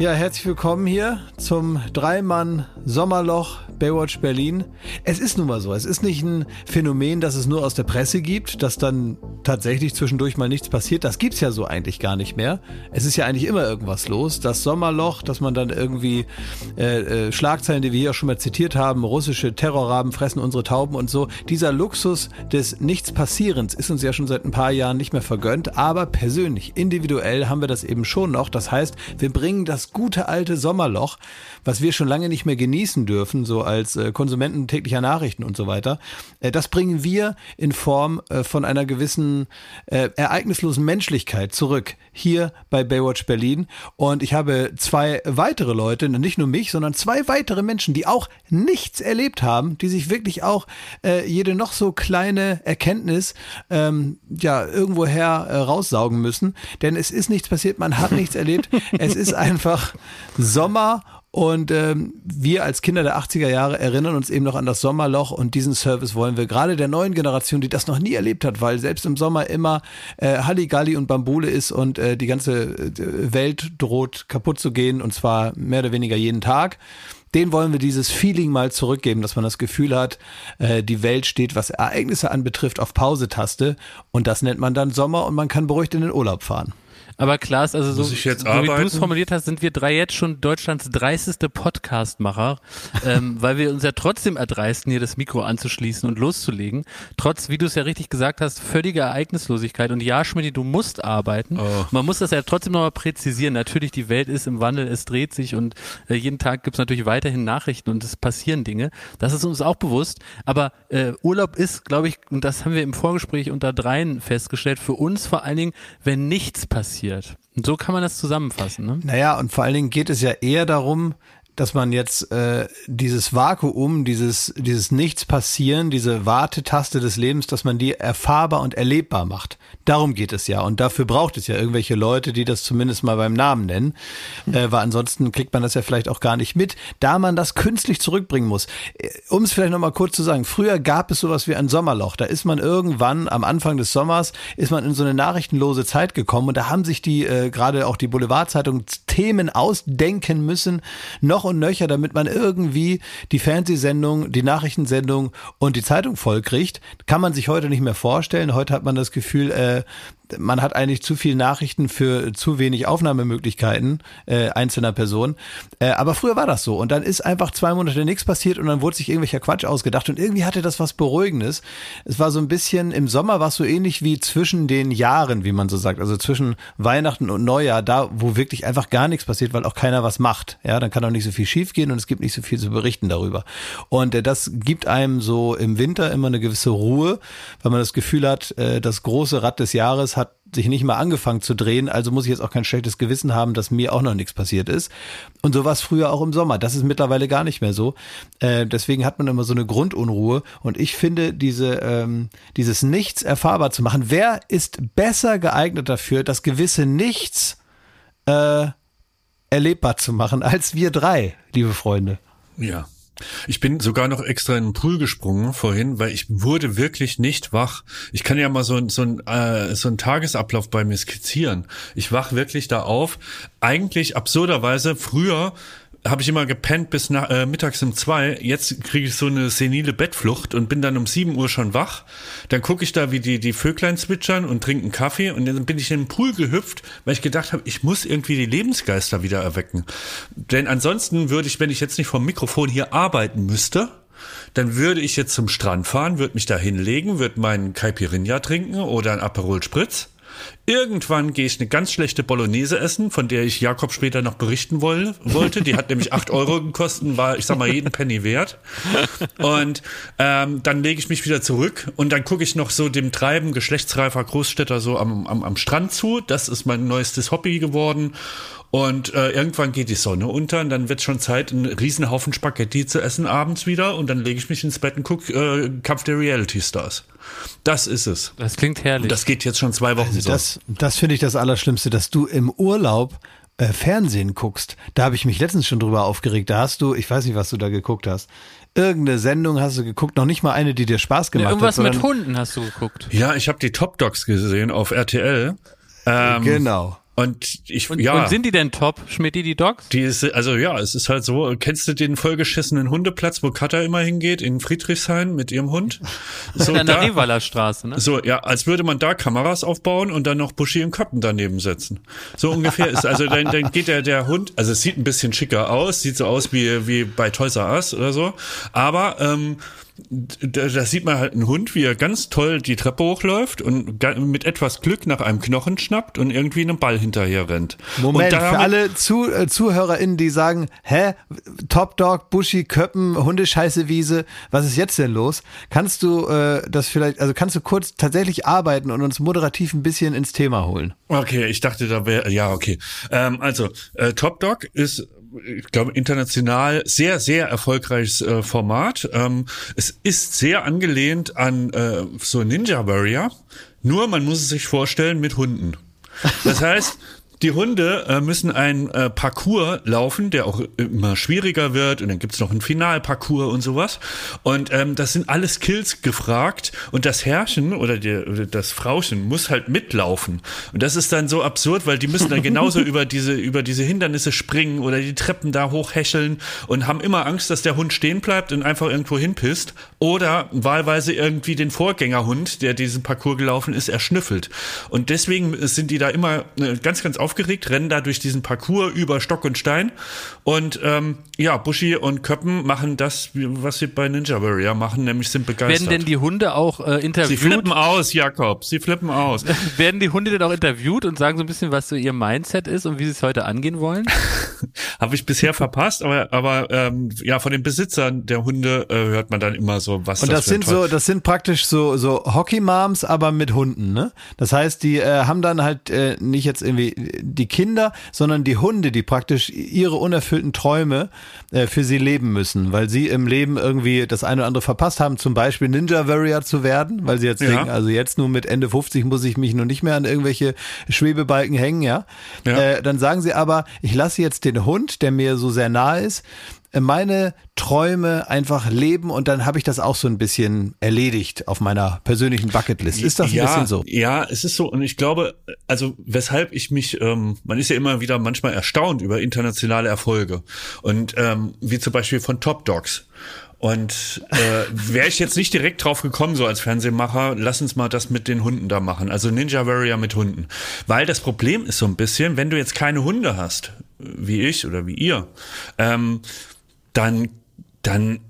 Ja, herzlich willkommen hier zum Dreimann Sommerloch Baywatch Berlin. Es ist nun mal so, es ist nicht ein Phänomen, das es nur aus der Presse gibt, dass dann tatsächlich zwischendurch mal nichts passiert. Das gibt's ja so eigentlich gar nicht mehr. Es ist ja eigentlich immer irgendwas los. Das Sommerloch, dass man dann irgendwie äh, äh, Schlagzeilen, die wir hier auch schon mal zitiert haben, russische Terrorraben fressen unsere Tauben und so. Dieser Luxus des Nichtspassierens ist uns ja schon seit ein paar Jahren nicht mehr vergönnt, aber persönlich, individuell haben wir das eben schon noch. Das heißt, wir bringen das gute alte Sommerloch, was wir schon lange nicht mehr genießen dürfen, so als äh, Konsumenten täglicher Nachrichten und so weiter, äh, das bringen wir in Form äh, von einer gewissen äh, ereignislosen Menschlichkeit zurück hier bei Baywatch Berlin. Und ich habe zwei weitere Leute, nicht nur mich, sondern zwei weitere Menschen, die auch nichts erlebt haben, die sich wirklich auch äh, jede noch so kleine Erkenntnis ähm, ja irgendwoher äh, raussaugen müssen. Denn es ist nichts passiert, man hat nichts erlebt. Es ist einfach Sommer und ähm, wir als Kinder der 80er Jahre erinnern uns eben noch an das Sommerloch und diesen Service wollen wir gerade der neuen Generation, die das noch nie erlebt hat, weil selbst im Sommer immer äh, Halligalli und Bambule ist und äh, die ganze äh, Welt droht kaputt zu gehen und zwar mehr oder weniger jeden Tag. Den wollen wir dieses Feeling mal zurückgeben, dass man das Gefühl hat, äh, die Welt steht, was Ereignisse anbetrifft, auf Pause-Taste und das nennt man dann Sommer und man kann beruhigt in den Urlaub fahren. Aber klar ist also so, so wie du es formuliert hast, sind wir drei jetzt schon Deutschlands dreisteste Podcastmacher, ähm, weil wir uns ja trotzdem erdreisten, hier das Mikro anzuschließen und loszulegen. Trotz, wie du es ja richtig gesagt hast, völliger Ereignislosigkeit. Und ja, Schmidt, du musst arbeiten. Oh. Man muss das ja trotzdem nochmal präzisieren. Natürlich, die Welt ist im Wandel, es dreht sich und äh, jeden Tag gibt es natürlich weiterhin Nachrichten und es passieren Dinge. Das ist uns auch bewusst. Aber äh, Urlaub ist, glaube ich, und das haben wir im Vorgespräch unter dreien festgestellt, für uns vor allen Dingen, wenn nichts passiert passiert. Und so kann man das zusammenfassen. Ne? Naja, und vor allen Dingen geht es ja eher darum, dass man jetzt äh, dieses Vakuum, dieses, dieses Nichts passieren, diese Wartetaste des Lebens, dass man die erfahrbar und erlebbar macht. Darum geht es ja. Und dafür braucht es ja irgendwelche Leute, die das zumindest mal beim Namen nennen. Äh, weil ansonsten kriegt man das ja vielleicht auch gar nicht mit, da man das künstlich zurückbringen muss. Äh, um es vielleicht nochmal kurz zu sagen, früher gab es sowas wie ein Sommerloch. Da ist man irgendwann am Anfang des Sommers, ist man in so eine nachrichtenlose Zeit gekommen und da haben sich die, äh, gerade auch die Boulevardzeitung Themen ausdenken müssen, noch und nöcher, damit man irgendwie die Fernsehsendung, die Nachrichtensendung und die Zeitung vollkriegt. Kann man sich heute nicht mehr vorstellen. Heute hat man das Gefühl, äh, man hat eigentlich zu viel Nachrichten für zu wenig Aufnahmemöglichkeiten äh, einzelner Personen. Äh, aber früher war das so. Und dann ist einfach zwei Monate nichts passiert und dann wurde sich irgendwelcher Quatsch ausgedacht. Und irgendwie hatte das was Beruhigendes. Es war so ein bisschen, im Sommer war es so ähnlich wie zwischen den Jahren, wie man so sagt. Also zwischen Weihnachten und Neujahr, da wo wirklich einfach gar nichts passiert, weil auch keiner was macht. Ja, dann kann auch nicht so viel schiefgehen und es gibt nicht so viel zu berichten darüber. Und äh, das gibt einem so im Winter immer eine gewisse Ruhe, weil man das Gefühl hat, äh, das große Rad des Jahres hat sich nicht mal angefangen zu drehen, also muss ich jetzt auch kein schlechtes Gewissen haben, dass mir auch noch nichts passiert ist. Und so war es früher auch im Sommer. Das ist mittlerweile gar nicht mehr so. Äh, deswegen hat man immer so eine Grundunruhe. Und ich finde, diese, ähm, dieses Nichts erfahrbar zu machen, wer ist besser geeignet dafür, das gewisse Nichts äh, erlebbar zu machen, als wir drei, liebe Freunde? Ja, ich bin sogar noch extra in den Pool gesprungen vorhin, weil ich wurde wirklich nicht wach. Ich kann ja mal so, so, ein, äh, so einen Tagesablauf bei mir skizzieren. Ich wach wirklich da auf. Eigentlich absurderweise früher habe ich immer gepennt bis nach, äh, mittags um zwei. Jetzt kriege ich so eine senile Bettflucht und bin dann um sieben Uhr schon wach. Dann gucke ich da, wie die, die Vöglein zwitschern und trinken Kaffee und dann bin ich in den Pool gehüpft, weil ich gedacht habe, ich muss irgendwie die Lebensgeister wieder erwecken. Denn ansonsten würde ich, wenn ich jetzt nicht vom Mikrofon hier arbeiten müsste, dann würde ich jetzt zum Strand fahren, würde mich da hinlegen, würde meinen Caipirinha trinken oder ein Aperol Spritz Irgendwann gehe ich eine ganz schlechte Bolognese essen, von der ich Jakob später noch berichten woll, wollte. Die hat nämlich acht Euro gekostet, war, ich sag mal, jeden Penny wert. Und ähm, dann lege ich mich wieder zurück und dann gucke ich noch so dem Treiben geschlechtsreifer Großstädter so am, am, am Strand zu. Das ist mein neuestes Hobby geworden. Und äh, irgendwann geht die Sonne unter und dann wird schon Zeit, einen Riesenhaufen Spaghetti zu essen abends wieder. Und dann lege ich mich ins Bett und gucke äh, Kampf der Reality Stars. Das ist es. Das klingt herrlich. Und das geht jetzt schon zwei Wochen also so. Das, das finde ich das Allerschlimmste, dass du im Urlaub äh, Fernsehen guckst. Da habe ich mich letztens schon drüber aufgeregt. Da hast du, ich weiß nicht, was du da geguckt hast. Irgendeine Sendung hast du geguckt, noch nicht mal eine, die dir Spaß gemacht ja, irgendwas hat. Irgendwas mit Hunden hast du geguckt. Ja, ich habe die Top Dogs gesehen auf RTL. Ähm, genau. Und ich, Und, ja. und sind die denn top, Schmidt, die Dogs? Die ist, also ja, es ist halt so, kennst du den vollgeschissenen Hundeplatz, wo Katha immer hingeht, in Friedrichshain mit ihrem Hund? So, An der da, Revaler Straße, ne? so, ja, als würde man da Kameras aufbauen und dann noch Buschi und Köppen daneben setzen. So ungefähr ist, also dann, dann geht der, der Hund, also es sieht ein bisschen schicker aus, sieht so aus wie, wie bei Toys R Us oder so, aber, ähm, da, da sieht man halt einen Hund, wie er ganz toll die Treppe hochläuft und mit etwas Glück nach einem Knochen schnappt und irgendwie einen Ball hinterher rennt. Moment, für alle Zu äh, ZuhörerInnen, die sagen, hä, Top Dog, Buschi, Köppen, Hundescheiße Wiese, was ist jetzt denn los? Kannst du äh, das vielleicht, also kannst du kurz tatsächlich arbeiten und uns moderativ ein bisschen ins Thema holen? Okay, ich dachte, da wäre, ja, okay. Ähm, also, äh, Top Dog ist, ich glaube, international sehr, sehr erfolgreiches äh, Format. Ähm, es ist sehr angelehnt an äh, so Ninja Warrior, nur man muss es sich vorstellen mit Hunden. Das heißt, die Hunde äh, müssen einen äh, Parcours laufen, der auch immer schwieriger wird und dann gibt's noch einen Finalparcours und sowas. Und ähm, das sind alle Skills gefragt und das Herrchen oder, die, oder das Frauchen muss halt mitlaufen. Und das ist dann so absurd, weil die müssen dann genauso über diese, über diese Hindernisse springen oder die Treppen da hochhächeln und haben immer Angst, dass der Hund stehen bleibt und einfach irgendwo hinpisst oder wahlweise irgendwie den Vorgängerhund, der diesen Parcours gelaufen ist, erschnüffelt. Und deswegen sind die da immer äh, ganz, ganz aufgeregt, rennen da durch diesen Parcours über Stock und Stein. Und ähm, ja, Buschi und Köppen machen das, was sie bei Ninja Warrior machen, nämlich sind begeistert. Werden denn die Hunde auch äh, sie interviewt? flippen aus, Jakob. Sie flippen aus. Werden die Hunde denn auch interviewt und sagen so ein bisschen, was so ihr Mindset ist und wie sie es heute angehen wollen? Habe ich bisher verpasst, aber, aber ähm, ja, von den Besitzern der Hunde äh, hört man dann immer so, was Und das ein sind so, das sind praktisch so so Hockey-Moms, aber mit Hunden, ne? Das heißt, die äh, haben dann halt äh, nicht jetzt irgendwie die Kinder, sondern die Hunde, die praktisch ihre unerfüllten Träume äh, für sie leben müssen, weil sie im Leben irgendwie das eine oder andere verpasst haben, zum Beispiel Ninja Warrior zu werden, weil sie jetzt Ja. denken, also jetzt nur mit Ende 50 muss ich mich nur nicht mehr an irgendwelche Schwebebalken hängen, ja. Ja. Äh, dann sagen sie aber, ich lasse jetzt den Hund, der mir so sehr nahe ist, meine Träume einfach leben und dann habe ich das auch so ein bisschen erledigt auf meiner persönlichen Bucketlist. Ist das ein ja, bisschen so? Ja, es ist so. Und ich glaube, also weshalb ich mich, ähm, man ist ja immer wieder manchmal erstaunt über internationale Erfolge. Und ähm, wie zum Beispiel von Top Dogs. Und äh, wäre ich jetzt nicht direkt drauf gekommen, so als Fernsehmacher, lass uns mal das mit den Hunden da machen. Also Ninja Warrior mit Hunden. Weil das Problem ist so ein bisschen, wenn du jetzt keine Hunde hast, wie ich oder wie ihr, ähm, dann dann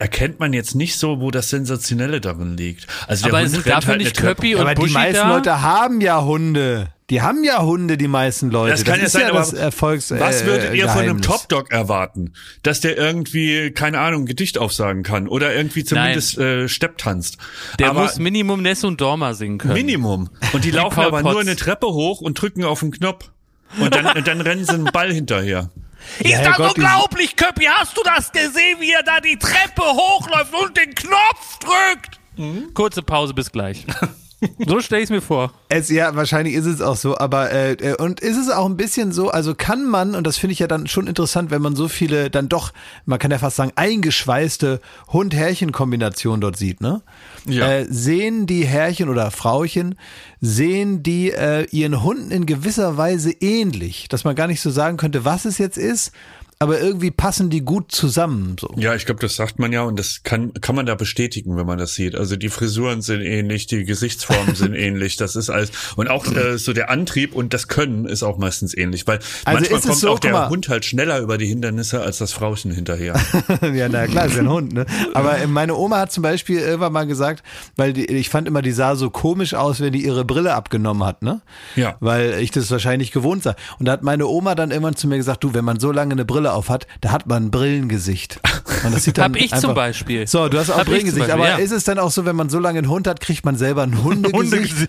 erkennt man jetzt nicht so, wo das Sensationelle darin liegt. Also der Aber Hund sind rennt dafür halt nicht Köppi und Aber die Buschi meisten da? Leute haben ja Hunde. Die haben ja Hunde, die meisten Leute. Das kann ja ist sein, ja aber das Erfolgs was äh, würdet ihr von einem Geheimnis. Top Dog erwarten? Dass der irgendwie, keine Ahnung, ein Gedicht aufsagen kann oder irgendwie zumindest äh, Stepp tanzt. Der aber muss Minimum Ness und Dorma singen können. Minimum. Und die laufen Paul aber Potts. nur eine Treppe hoch und drücken auf den Knopf. Und dann, und dann rennen sie einen Ball hinterher. Ist Ja, das die- unglaublich, Köppi? Hast du das gesehen, wie er da die Treppe hochläuft und den Knopf drückt? Mhm. Kurze Pause, bis gleich. so stelle ich es mir vor. Es, ja, wahrscheinlich ist es auch so, aber äh, äh, und ist es auch ein bisschen so, also kann man, und das finde ich ja dann schon interessant, wenn man so viele dann doch, man kann ja fast sagen, eingeschweißte Hund-Härchen-Kombinationen dort sieht, ne? Ja. Äh, sehen die Herrchen oder Frauchen, sehen die äh, ihren Hunden in gewisser Weise ähnlich, dass man gar nicht so sagen könnte, was es jetzt ist, aber irgendwie passen die gut zusammen. So. Ja, ich glaube, das sagt man ja und das kann, kann man da bestätigen, wenn man das sieht. Also die Frisuren sind ähnlich, die Gesichtsformen sind ähnlich, das ist alles. Und auch äh, so der Antrieb und das Können ist auch meistens ähnlich, weil Also manchmal kommt so, auch der mal. Hund halt schneller über die Hindernisse als das Frauchen hinterher. ja, na klar, ist ja ein Hund, ne? Aber äh, meine Oma hat zum Beispiel irgendwann mal gesagt, weil die, ich fand immer, die sah so komisch aus, wenn die ihre Brille abgenommen hat, ne? Ja. Weil ich das wahrscheinlich gewohnt sah. Und da hat meine Oma dann irgendwann zu mir gesagt, du, wenn man so lange eine Brille auf hat, da hat man ein Brillengesicht. Und das sieht dann Hab ich einfach, zum Beispiel. So, du hast auch Hab Brillengesicht. Beispiel, Aber ja. ist es dann auch so, wenn man so lange einen Hund hat, kriegt man selber ein Hundegesicht?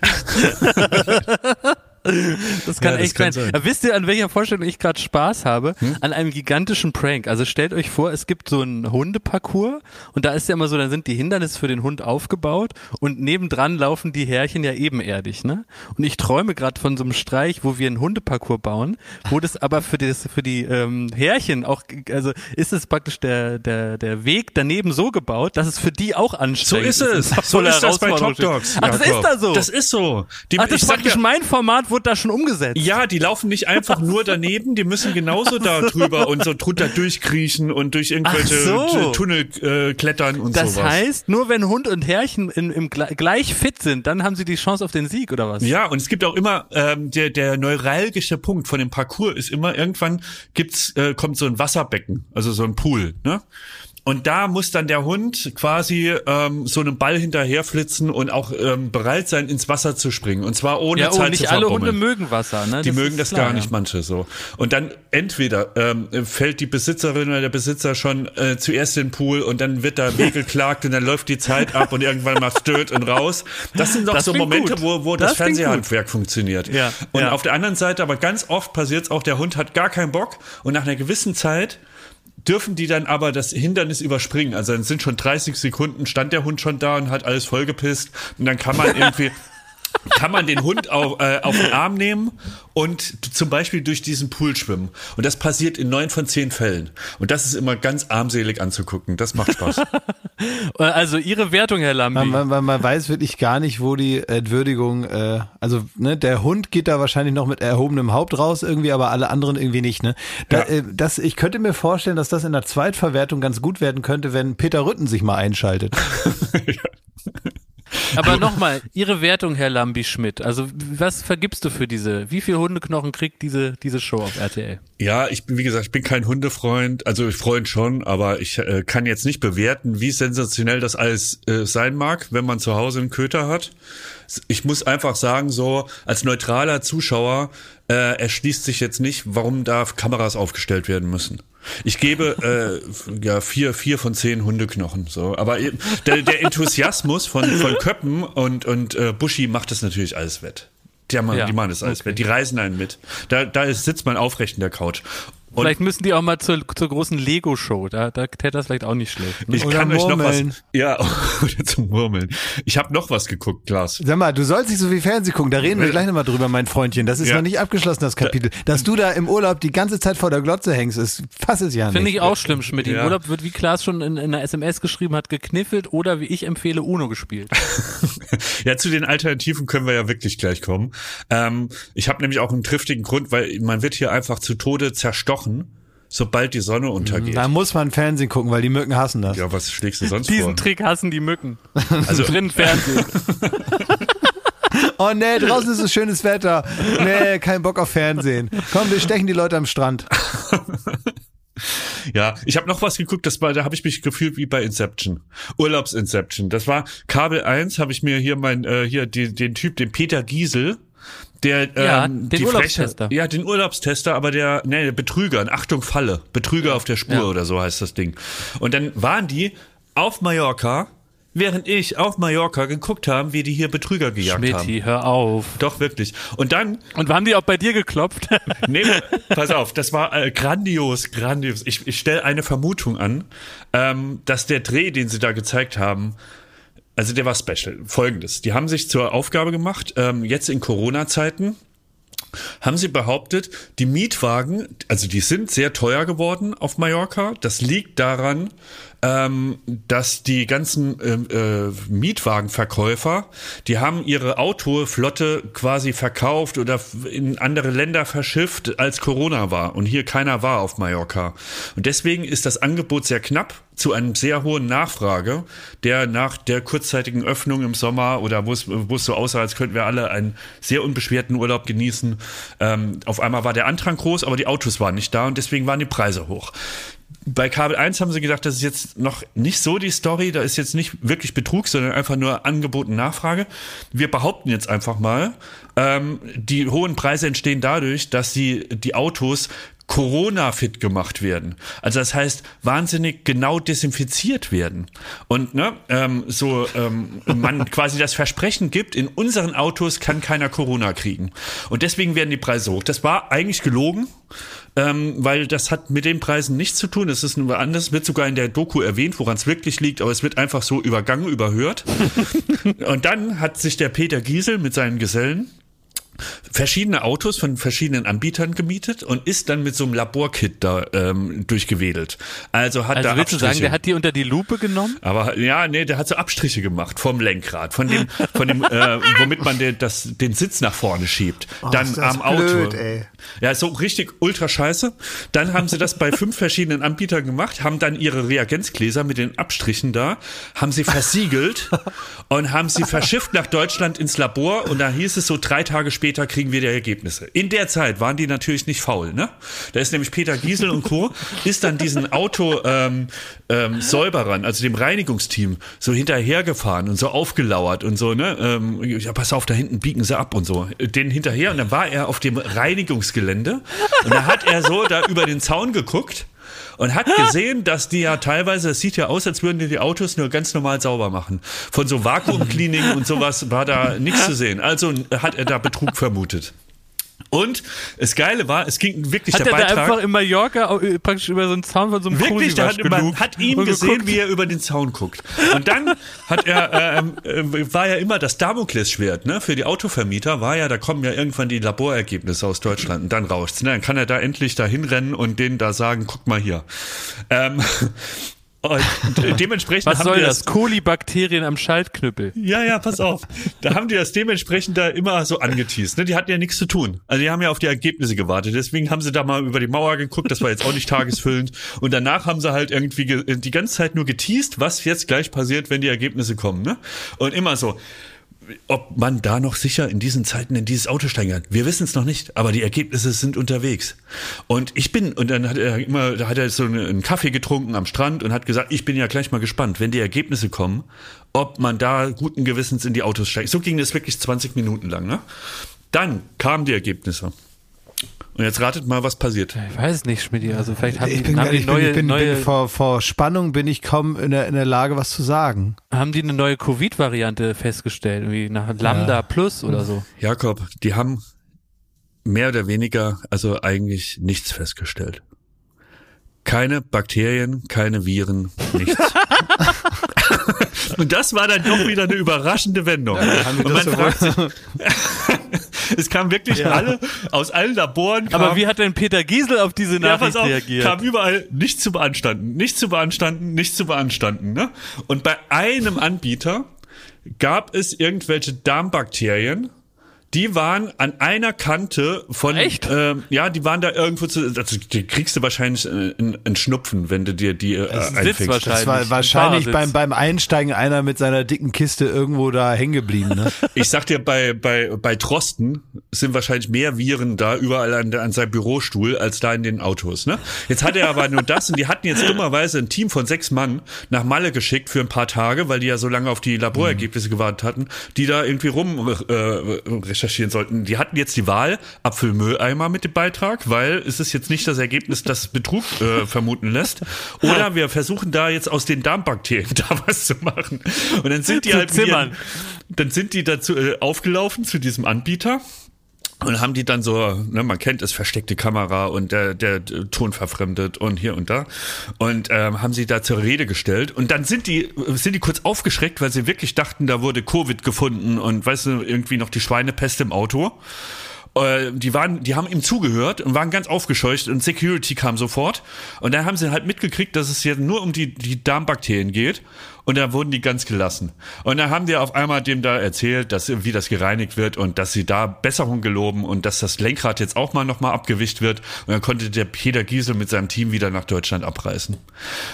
Das kann Ja, das echt kann sein. sein. Wisst ihr, an welcher Vorstellung ich gerade Spaß habe? Hm? An einem gigantischen Prank. Also stellt euch vor, es gibt so einen Hundeparcours und da ist ja immer so, dann sind die Hindernisse für den Hund aufgebaut und nebendran laufen die Härchen ja ebenerdig, ne? Und ich träume gerade von so einem Streich, wo wir einen Hundeparcours bauen, wo das aber für das für die ähm, Härchen auch, also ist es praktisch der der der Weg daneben so gebaut, dass es für die auch So anstrengend ist es. Und So ist das bei Top Dogs. Ach, das ist da so. Das ist so. Die, Ach, das ist praktisch ja, mein Format, wo wurde da schon umgesetzt. Ja, die laufen nicht einfach nur daneben, die müssen genauso da drüber und so drunter durchkriechen und durch irgendwelche so. Tunnel äh, klettern und Das sowas. heißt, nur wenn Hund und Herrchen in, im, gle- gleich fit sind, dann haben sie die Chance auf den Sieg, oder was? Ja, und es gibt auch immer ähm, der der neuralgische Punkt von dem Parcours ist immer irgendwann gibt's äh, kommt so ein Wasserbecken, also so ein Pool, ne? Und da muss dann der Hund quasi ähm, so einem Ball hinterherflitzen und auch ähm, bereit sein, ins Wasser zu springen. Und zwar ohne Ja, oh, Zeit nicht zu alle. Hunde mögen Wasser, ne? Die mögen ist das klar, gar nicht, ja. manche so. Und dann entweder ähm, fällt die Besitzerin oder der Besitzer schon äh, zuerst in den Pool und dann wird da wehgeklagt und dann läuft die Zeit ab und irgendwann macht Stöt und raus. Das sind doch Das so Momente, gut. wo, wo das, Das Fernsehhandwerk funktioniert. Ja, Und ja. auf der anderen Seite, aber ganz oft passiert es auch, der Hund hat gar keinen Bock und nach einer gewissen Zeit dürfen die dann aber das Hindernis überspringen. Also dann sind schon 30 Sekunden, stand der Hund schon da und hat alles vollgepisst und dann kann man irgendwie kann man den Hund auf, äh, auf den Arm nehmen und zum Beispiel durch diesen Pool schwimmen. Und das passiert in neun von zehn Fällen. Und das ist immer ganz armselig anzugucken. Das macht Spaß. Also Ihre Wertung, Herr Lambi. Man, man, man weiß wirklich gar nicht, wo die Entwürdigung, äh, also ne, der Hund geht da wahrscheinlich noch mit erhobenem Haupt raus irgendwie, aber alle anderen irgendwie nicht. Ne? Da, Ja. äh, das, ich könnte mir vorstellen, dass das in der Zweitverwertung ganz gut werden könnte, wenn Peter Rütten sich mal einschaltet. Aber nochmal, Ihre Wertung, Herr Lambi Schmidt. Also was vergibst du für diese? Wie viel Hundeknochen kriegt diese, diese Show auf RTL? Ja, ich bin, wie gesagt, ich bin kein Hundefreund, also ich Freund schon, aber ich äh, kann jetzt nicht bewerten, wie sensationell das alles äh, sein mag, wenn man zu Hause einen Köter hat. Ich muss einfach sagen, so als neutraler Zuschauer äh, erschließt sich jetzt nicht, warum da Kameras aufgestellt werden müssen. Ich gebe äh, ja vier, vier von zehn Hundeknochen. So, aber der, der Enthusiasmus von von Köppen und und äh, Buschi macht das natürlich alles wett. Die, haben, Ja, die machen das alles okay. wett. Die reisen einen mit. Da, da ist, sitzt man aufrecht in der Couch. Und vielleicht müssen die auch mal zur, zur großen Lego-Show. Da, da täte das vielleicht auch nicht schlecht. Ne? ich Oder kann euch noch was. Murmeln. Ja, oder zum Murmeln. Ich habe noch was geguckt, Klaas. Sag mal, du sollst nicht so viel Fernsehen gucken, da reden wir gleich nochmal drüber, mein Freundchen. Das ist Ja. noch nicht abgeschlossen, das Kapitel. Dass du da im Urlaub die ganze Zeit vor der Glotze hängst, ist fass es ja nicht. Finde ich auch schlimm, Schmidt. Im Ja. Urlaub wird, wie Klaas schon in, in einer SMS geschrieben hat, gekniffelt oder wie ich empfehle, Uno gespielt. Ja, zu den Alternativen können wir ja wirklich gleich kommen. Ähm, ich habe nämlich auch einen triftigen Grund, weil man wird hier einfach zu Tode zerstochen, sobald die Sonne untergeht. Da muss man Fernsehen gucken, weil die Mücken hassen das. Ja, was schlägst du sonst Diesen vor? Trick hassen die Mücken. Also drin Fernsehen. Oh nee, draußen ist es schönes Wetter. Nee, kein Bock auf Fernsehen. Komm, wir stechen die Leute am Strand. Ja, ich habe noch was geguckt, das war, da habe ich mich gefühlt wie bei Inception. Urlaubs-Inception. Das war Kabel 1, habe ich mir hier mein, äh, hier den, den Typ, den Peter Giesel, der ähm, Ja, den die Urlaubstester. Freche, ja, den Urlaubstester, aber der, nee, der Betrüger, Achtung Falle, Betrüger auf der Spur Ja. oder so heißt das Ding. Und dann waren die auf Mallorca, während ich auf Mallorca geguckt haben, wie die hier Betrüger gejagt haben. Schmidti, hör auf. Doch, wirklich. Und dann Und haben die auch bei dir geklopft? Nee, pass auf, das war äh, grandios, grandios. Ich, ich stelle eine Vermutung an, ähm, dass der Dreh, den sie da gezeigt haben, also der war special. Folgendes, die haben sich zur Aufgabe gemacht, ähm, jetzt in Corona-Zeiten, haben sie behauptet, die Mietwagen, also die sind sehr teuer geworden auf Mallorca. Das liegt daran, ähm, dass die ganzen ähm, äh, Mietwagenverkäufer, die haben ihre Autoflotte quasi verkauft oder in andere Länder verschifft, als Corona war und hier keiner war auf Mallorca. Und deswegen ist das Angebot sehr knapp zu einem sehr hohen Nachfrage, der nach der kurzzeitigen Öffnung im Sommer oder wo es, wo es so aussah, als könnten wir alle einen sehr unbeschwerten Urlaub genießen. Ähm, auf einmal war der Andrang groß, aber die Autos waren nicht da und deswegen waren die Preise hoch. Bei Kabel 1 haben sie gesagt, das ist jetzt noch nicht so die Story, da ist jetzt nicht wirklich Betrug, sondern einfach nur Angebot und Nachfrage. Wir behaupten jetzt einfach mal, ähm, die hohen Preise entstehen dadurch, dass sie die Autos Corona-fit gemacht werden. Also das heißt, wahnsinnig genau desinfiziert werden. Und ne, ähm, so ähm, man quasi das Versprechen gibt, in unseren Autos kann keiner Corona kriegen. Und deswegen werden die Preise hoch. Das war eigentlich gelogen, ähm, weil das hat mit den Preisen nichts zu tun. Es ist nur anders, wird sogar in der Doku erwähnt, woran es wirklich liegt, aber es wird einfach so übergangen, überhört. Und dann hat sich der Peter Giesel mit seinen Gesellen verschiedene Autos von verschiedenen Anbietern gemietet und ist dann mit so einem Laborkit da ähm, durchgewedelt. Also hat Also da willst du Abstriche. sagen, der hat die unter die Lupe genommen? aber ja, nee, der hat so Abstriche gemacht vom Lenkrad, von dem, von dem, äh, womit man den, das, den Sitz nach vorne schiebt. dann ist das am Auto. blöd, ey. Ja, so richtig ultra scheiße. Dann haben sie das bei fünf verschiedenen Anbietern gemacht, haben dann ihre Reagenzgläser mit den Abstrichen da, haben sie versiegelt und haben sie verschifft nach Deutschland ins Labor und da hieß es so, drei Tage später kriegen wir die Ergebnisse. In der Zeit waren die natürlich nicht faul, ne? Da ist nämlich Peter Giesel und Co. ist dann diesen Auto ähm, ähm, Säuberern, also dem Reinigungsteam, so hinterhergefahren und so aufgelauert und so, ne? Ähm, ja, pass auf, da hinten biegen sie ab und so. Den hinterher und dann war er auf dem Reinigungsgelände und da hat er so da über den Zaun geguckt und hat gesehen, dass die ja teilweise, es sieht ja aus, als würden die die Autos nur ganz normal sauber machen. Von so Vakuumcleaning und sowas war da nichts zu sehen. Also hat er da Betrug vermutet. Und das Geile war, es ging wirklich Hat der er da Beitrag. einfach in Mallorca äh, praktisch über so einen Zaun von so einem Wirklich, der hat, immer, hat ihn gesehen, geguckt. wie er über den Zaun guckt. Und dann hat er, ähm, äh, war ja immer das Damoklesschwert, ne? Für die Autovermieter war ja, da kommen ja irgendwann die Laborergebnisse aus Deutschland und dann rauscht's. Ne? Dann kann er da endlich da hinrennen und denen da sagen, guck mal hier. Ähm, und de- dementsprechend Was haben soll die das? Kolibakterien am Schaltknüppel. ja, ja, pass auf. Da haben die das dementsprechend da immer so angeteased. Ne? Die hatten ja nichts zu tun. Also die haben ja auf die Ergebnisse gewartet. Deswegen haben sie da mal über die Mauer geguckt. Das war jetzt auch nicht tagesfüllend. Und danach haben sie halt irgendwie ge die ganze Zeit nur geteased, was jetzt gleich passiert, wenn die Ergebnisse kommen. Ne? Und immer so. Ob man da noch sicher in diesen Zeiten in dieses Auto steigen kann, wir wissen es noch nicht, aber die Ergebnisse sind unterwegs. Und ich bin, und dann hat er immer, da hat er so einen Kaffee getrunken am Strand und hat gesagt, ich bin ja gleich mal gespannt, wenn die Ergebnisse kommen, ob man da guten Gewissens in die Autos steigt. So ging das wirklich 20 Minuten lang. Ne? Dann kamen die Ergebnisse. Und jetzt ratet mal, was passiert. Ich weiß nicht, Schmidt. Also vielleicht haben Ich die, bin, haben die ich bin, neue, ich bin, neue, bin vor, vor Spannung bin ich kaum in der, in der Lage, was zu sagen. haben die eine neue Covid-Variante festgestellt, irgendwie nach Lambda Plus oder so. Jakob, die haben mehr oder weniger, also eigentlich nichts festgestellt. Keine Bakterien, keine Viren, nichts. Und das war dann doch wieder eine überraschende Wendung. die Und man so fragt sich, es kamen wirklich alle aus allen Laboren. Aber kam- wie hat denn Peter Giesel auf diese ja, Nachricht pass auf, reagiert? kam überall nicht zu beanstanden, nicht zu beanstanden, nicht zu beanstanden. Ne? Und bei einem Anbieter gab es irgendwelche Darmbakterien, die waren an einer Kante von, Echt? Ähm, ja, die waren da irgendwo zu, also die kriegst du wahrscheinlich äh, einen einen Schnupfen, wenn du dir die äh, Sitz einfängst. wahrscheinlich. Das war Ein wahrscheinlich Fahrersitz. beim, beim Einsteigen einer mit seiner dicken Kiste irgendwo da hängen geblieben. Ne? Ich sag dir, bei, bei, bei Trosten sind wahrscheinlich mehr Viren da überall an, an seinem Bürostuhl als da in den Autos. Ne? Jetzt hat er aber nur das und die hatten jetzt dummerweise ein Team von sechs Mann nach Malle geschickt für ein paar Tage, weil die ja so lange auf die Laborergebnisse gewartet hatten, die da irgendwie rum äh, recherchieren sollten. Die hatten jetzt die Wahl, Apfelmülleimer mit dem Beitrag, weil es ist jetzt nicht das Ergebnis, das Betrug äh, vermuten lässt. Oder wir versuchen da jetzt aus den Darmbakterien da was zu machen. Und dann sind die halt ihren- dann sind die dazu äh, aufgelaufen zu diesem Anbieter und haben die dann so, ne, man kennt es, versteckte Kamera und der, der, der Ton verfremdet und hier und da und ähm, haben sie da zur Rede gestellt und dann sind die sind die kurz aufgeschreckt, weil sie wirklich dachten, da wurde Covid gefunden und weißt du irgendwie noch die Schweinepest im Auto. Äh, Die waren, die haben ihm zugehört und waren ganz aufgescheucht und Security kam sofort und dann haben sie halt mitgekriegt, dass es jetzt nur um die die Darmbakterien geht und da wurden die ganz gelassen. Und dann haben die auf einmal dem da erzählt, dass wie das gereinigt wird und dass sie da Besserung geloben und dass das Lenkrad jetzt auch mal nochmal abgewischt wird. Und dann konnte der Peter Giesel mit seinem Team wieder nach Deutschland abreisen.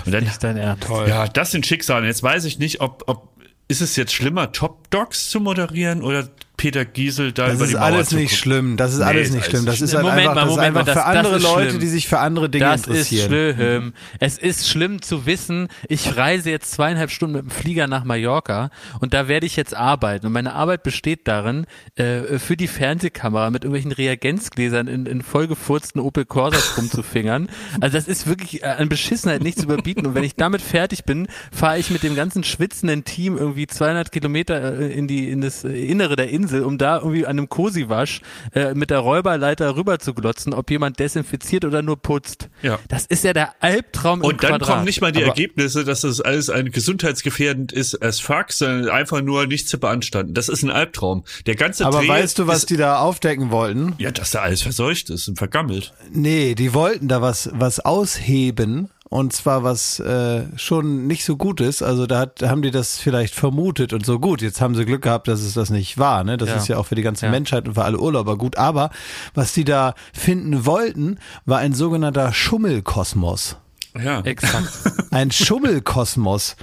Und dann, Ist dein Ernst? ja, das sind Schicksale. Jetzt weiß ich nicht, ob, ob ist es jetzt schlimmer, Top Dogs zu moderieren oder Peter Giesel da Das über ist die Mauer alles zu nicht schlimm. Das ist Nee, alles ist nicht alles schlimm. Das ist halt Moment einfach, mal, das ist Moment mal, einfach das- für andere das ist Leute, schlimm. die sich für andere Dinge Das ist interessieren. schlimm. Es ist schlimm zu wissen, ich reise jetzt zweieinhalb Stunden mit dem Flieger nach Mallorca und da werde ich jetzt arbeiten. Und meine Arbeit besteht darin, äh, für die Fernsehkamera mit irgendwelchen Reagenzgläsern in, in vollgefurzten Opel Corsas rumzufingern. Also das ist wirklich äh, an Beschissenheit nicht zu überbieten. Und wenn ich damit fertig bin, fahre ich mit dem ganzen schwitzenden Team irgendwie 200 Kilometer äh, in die in das Innere der Insel Insel, um da irgendwie an einem Kosiwasch äh, mit der Räuberleiter rüber zu glotzen, ob jemand desinfiziert oder nur putzt. Ja. Das ist ja der Albtraum im Und dann Quadrat. kommen nicht mal die Aber- Ergebnisse, dass das alles ein gesundheitsgefährdend ist as fuck, sondern einfach nur nicht zu beanstanden. Das ist ein Albtraum. Der ganze Aber Dreh weißt du, was ist, die da aufdecken wollten? Ja, dass da alles verseucht ist und vergammelt. Nee, die wollten da was, was ausheben. Und zwar was äh, schon nicht so gut ist. Also da hat, haben die das vielleicht vermutet und so gut. Jetzt haben sie Glück gehabt, dass es das nicht war. Ne? Das Ja. ist ja auch für die ganze Ja. Menschheit und für alle Urlauber gut. Aber was die da finden wollten, war ein sogenannter Schummelkosmos. Ja. Exakt. Ein Schummelkosmos.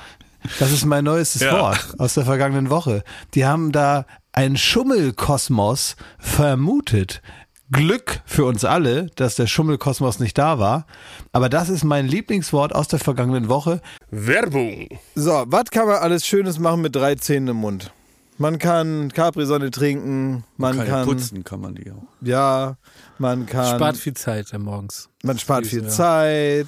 Das ist mein neuestes Ja. Wort aus der vergangenen Woche. Die haben da einen Schummelkosmos vermutet. Glück für uns alle, dass der Schummelkosmos nicht da war. Aber das ist mein Lieblingswort aus der vergangenen Woche. Werbung. So, was kann man alles Schönes machen mit drei Zähnen im Mund? Man kann Capri-Sonne trinken, man Kann ja kann, putzen kann man die auch. ja, man kann, Spart viel Zeit morgens. man spart viel Ja. Zeit.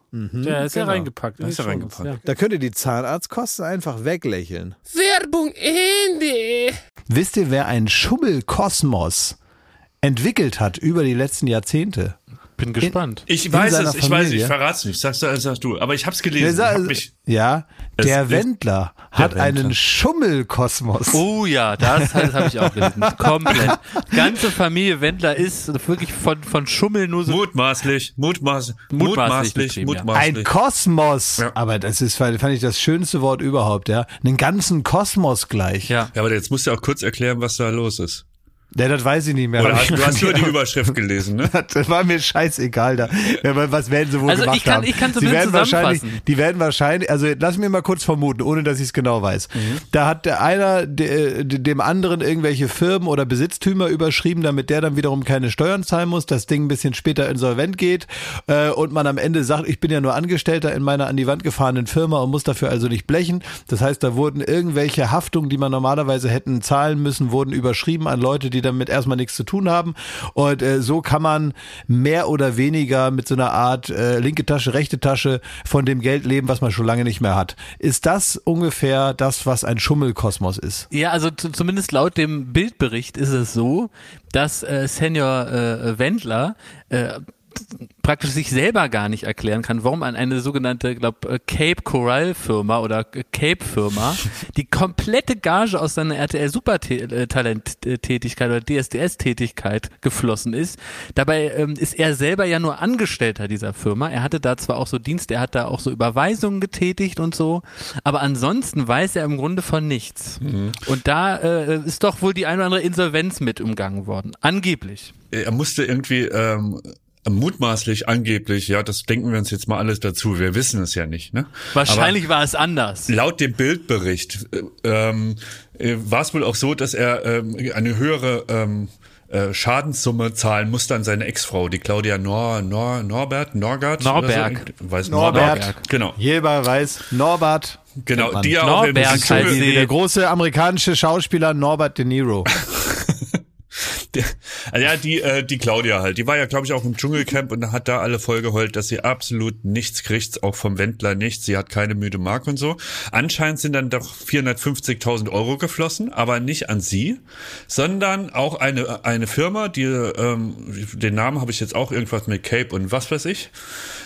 Der ist ja genau. reingepackt. in Ist ja Shownotes, reingepackt. Da könnt ihr die Zahnarztkosten einfach weglächeln. Werbung Ende. Wisst ihr, wer ein Schummelkosmos entwickelt hat über die letzten Jahrzehnte? Bin gespannt. Ich In weiß seiner es, ich weiß es, ich verrat's nicht. Sagst du, sagst du. Aber ich hab's Der gelesen. Ich sa- hab mich, ja, Es der Wendler hat Wendler. einen Schummelkosmos. Oh ja, das, das habe ich auch gelesen. Komplett. Ganze Familie Wendler ist wirklich von, von Schummel nur so. mutmaßlich, mutmaß, Mutmaßlich mutmaßlich, betrieben, ja. mutmaßlich. Ein Kosmos. Ja. Aber das ist, fand ich das schönste Wort überhaupt, ja. Einen ganzen Kosmos gleich. Ja. Ja, aber jetzt musst du auch kurz erklären, was da los ist. Ja, das weiß ich nicht mehr. Oder du hast nur die Überschrift gelesen, ne? Das war mir scheißegal da. Was werden sie wohl Also gemacht ich kann- haben? ich kann sie zumindest werden wahrscheinlich, die werden wahrscheinlich, also lass mir mal kurz vermuten, ohne dass ich es genau weiß. Mhm. Da hat der einer de, de, dem anderen irgendwelche Firmen oder Besitztümer überschrieben, damit der dann wiederum keine Steuern zahlen muss, das Ding ein bisschen später insolvent geht äh, und man am Ende sagt, ich bin ja nur Angestellter in meiner an die Wand gefahrenen Firma und muss dafür also nicht blechen. Das heißt, da wurden irgendwelche Haftungen, die man normalerweise hätten zahlen müssen, wurden überschrieben an Leute, die damit erstmal nichts zu tun haben. Und äh, so kann man mehr oder weniger mit so einer Art äh, linke Tasche, rechte Tasche von dem Geld leben, was man schon lange nicht mehr hat. Ist das ungefähr das, was ein Schummelkosmos ist? Ja, also zu, zumindest laut dem Bildbericht ist es so, dass äh, Senior äh, Wendler äh, praktisch sich selber gar nicht erklären kann, warum an eine sogenannte, glaub, äh, Cape Coral Firma oder äh, Cape Firma die komplette Gage aus seiner RTL Supertalent Tätigkeit oder DSDS Tätigkeit geflossen ist. Dabei ähm, ist er selber ja nur Angestellter dieser Firma. Er hatte da zwar auch so Dienst, er hat da auch so Überweisungen getätigt und so, aber ansonsten weiß er im Grunde von nichts. Und da äh, ist doch wohl die eine oder andere Insolvenz mit umgangen worden. Angeblich. Er musste irgendwie ähm, mutmaßlich, angeblich, ja, das denken wir uns jetzt mal alles dazu. Wir wissen es ja nicht, ne? Wahrscheinlich war es anders. Laut dem Bildbericht äh, ähm, äh, war es wohl auch so, dass er ähm, eine höhere ähm, äh, Schadenssumme zahlen musste an seine Ex-Frau, die Claudia Nor, Nor, Norbert, Norgard? Norberg. Oder so? Weiß Norbert. Norbert. Genau, Jeder weiß, Norbert. genau, die ja auch Norberg diesem heißt sie. Der große amerikanische Schauspieler Norbert De Niro. Ja, die, äh, die Claudia halt, die war ja, glaube ich, auch im Dschungelcamp und hat da alle voll geheult, dass sie absolut nichts kriegt, auch vom Wendler nichts. Sie hat keine müde Mark und so. Anscheinend sind dann doch 450.000 Euro geflossen, aber nicht an sie, sondern auch eine, eine Firma, die, ähm, den Namen habe ich jetzt auch irgendwas mit Cape und was weiß ich.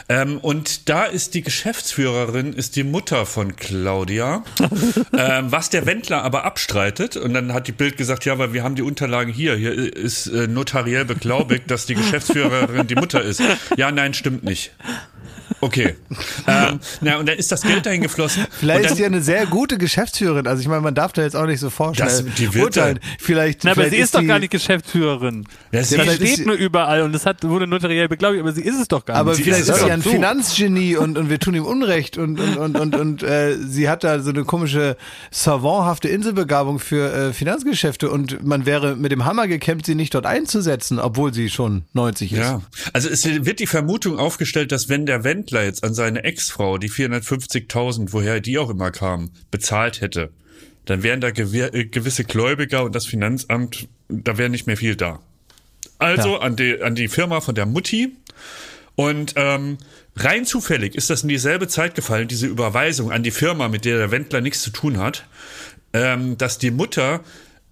Ähm, und da ist die Geschäftsführerin, ist die Mutter von Claudia, ähm, was der Wendler aber abstreitet. Und dann hat die Bild gesagt, ja, weil wir haben die Unterlagen hier. Hier ist äh, notariell beglaubigt, dass die Geschäftsführerin die Mutter ist. Ja, nein, stimmt nicht. Okay. Ähm, na, und dann ist das Geld dahin geflossen. Vielleicht ist dann, sie ja eine sehr gute Geschäftsführerin. Also ich meine, man darf da jetzt auch nicht so vorstellen. Das- die wird urteilen. Vielleicht, Na, aber vielleicht sie ist, doch die- gar nicht Geschäftsführerin. Ja, sie- ist steht nur überall und es hat, wurde notariell beglaubigt, aber sie ist es doch gar Aber nicht. Sie vielleicht ist ist sie doch ein so. Finanzgenie und, und wir tun ihm Unrecht und, und, und, und, und äh, sie hat da so eine komische savanthafte Inselbegabung für äh, Finanzgeschäfte und man wäre mit dem Hammer gekämpft, sie nicht dort einzusetzen, obwohl sie schon 90 ist. Ja, also es wird die Vermutung aufgestellt, dass wenn der Wendler jetzt an seine Ex-Frau die 450.000, woher die auch immer kamen, bezahlt hätte, dann wären da äh, gewisse Gläubiger und das Finanzamt, da wäre nicht mehr viel da. Also Ja. an, die, an die Firma von der Mutti und ähm, rein zufällig ist das in dieselbe Zeit gefallen, diese Überweisung an die Firma, mit der der Wendler nichts zu tun hat, ähm, dass die Mutter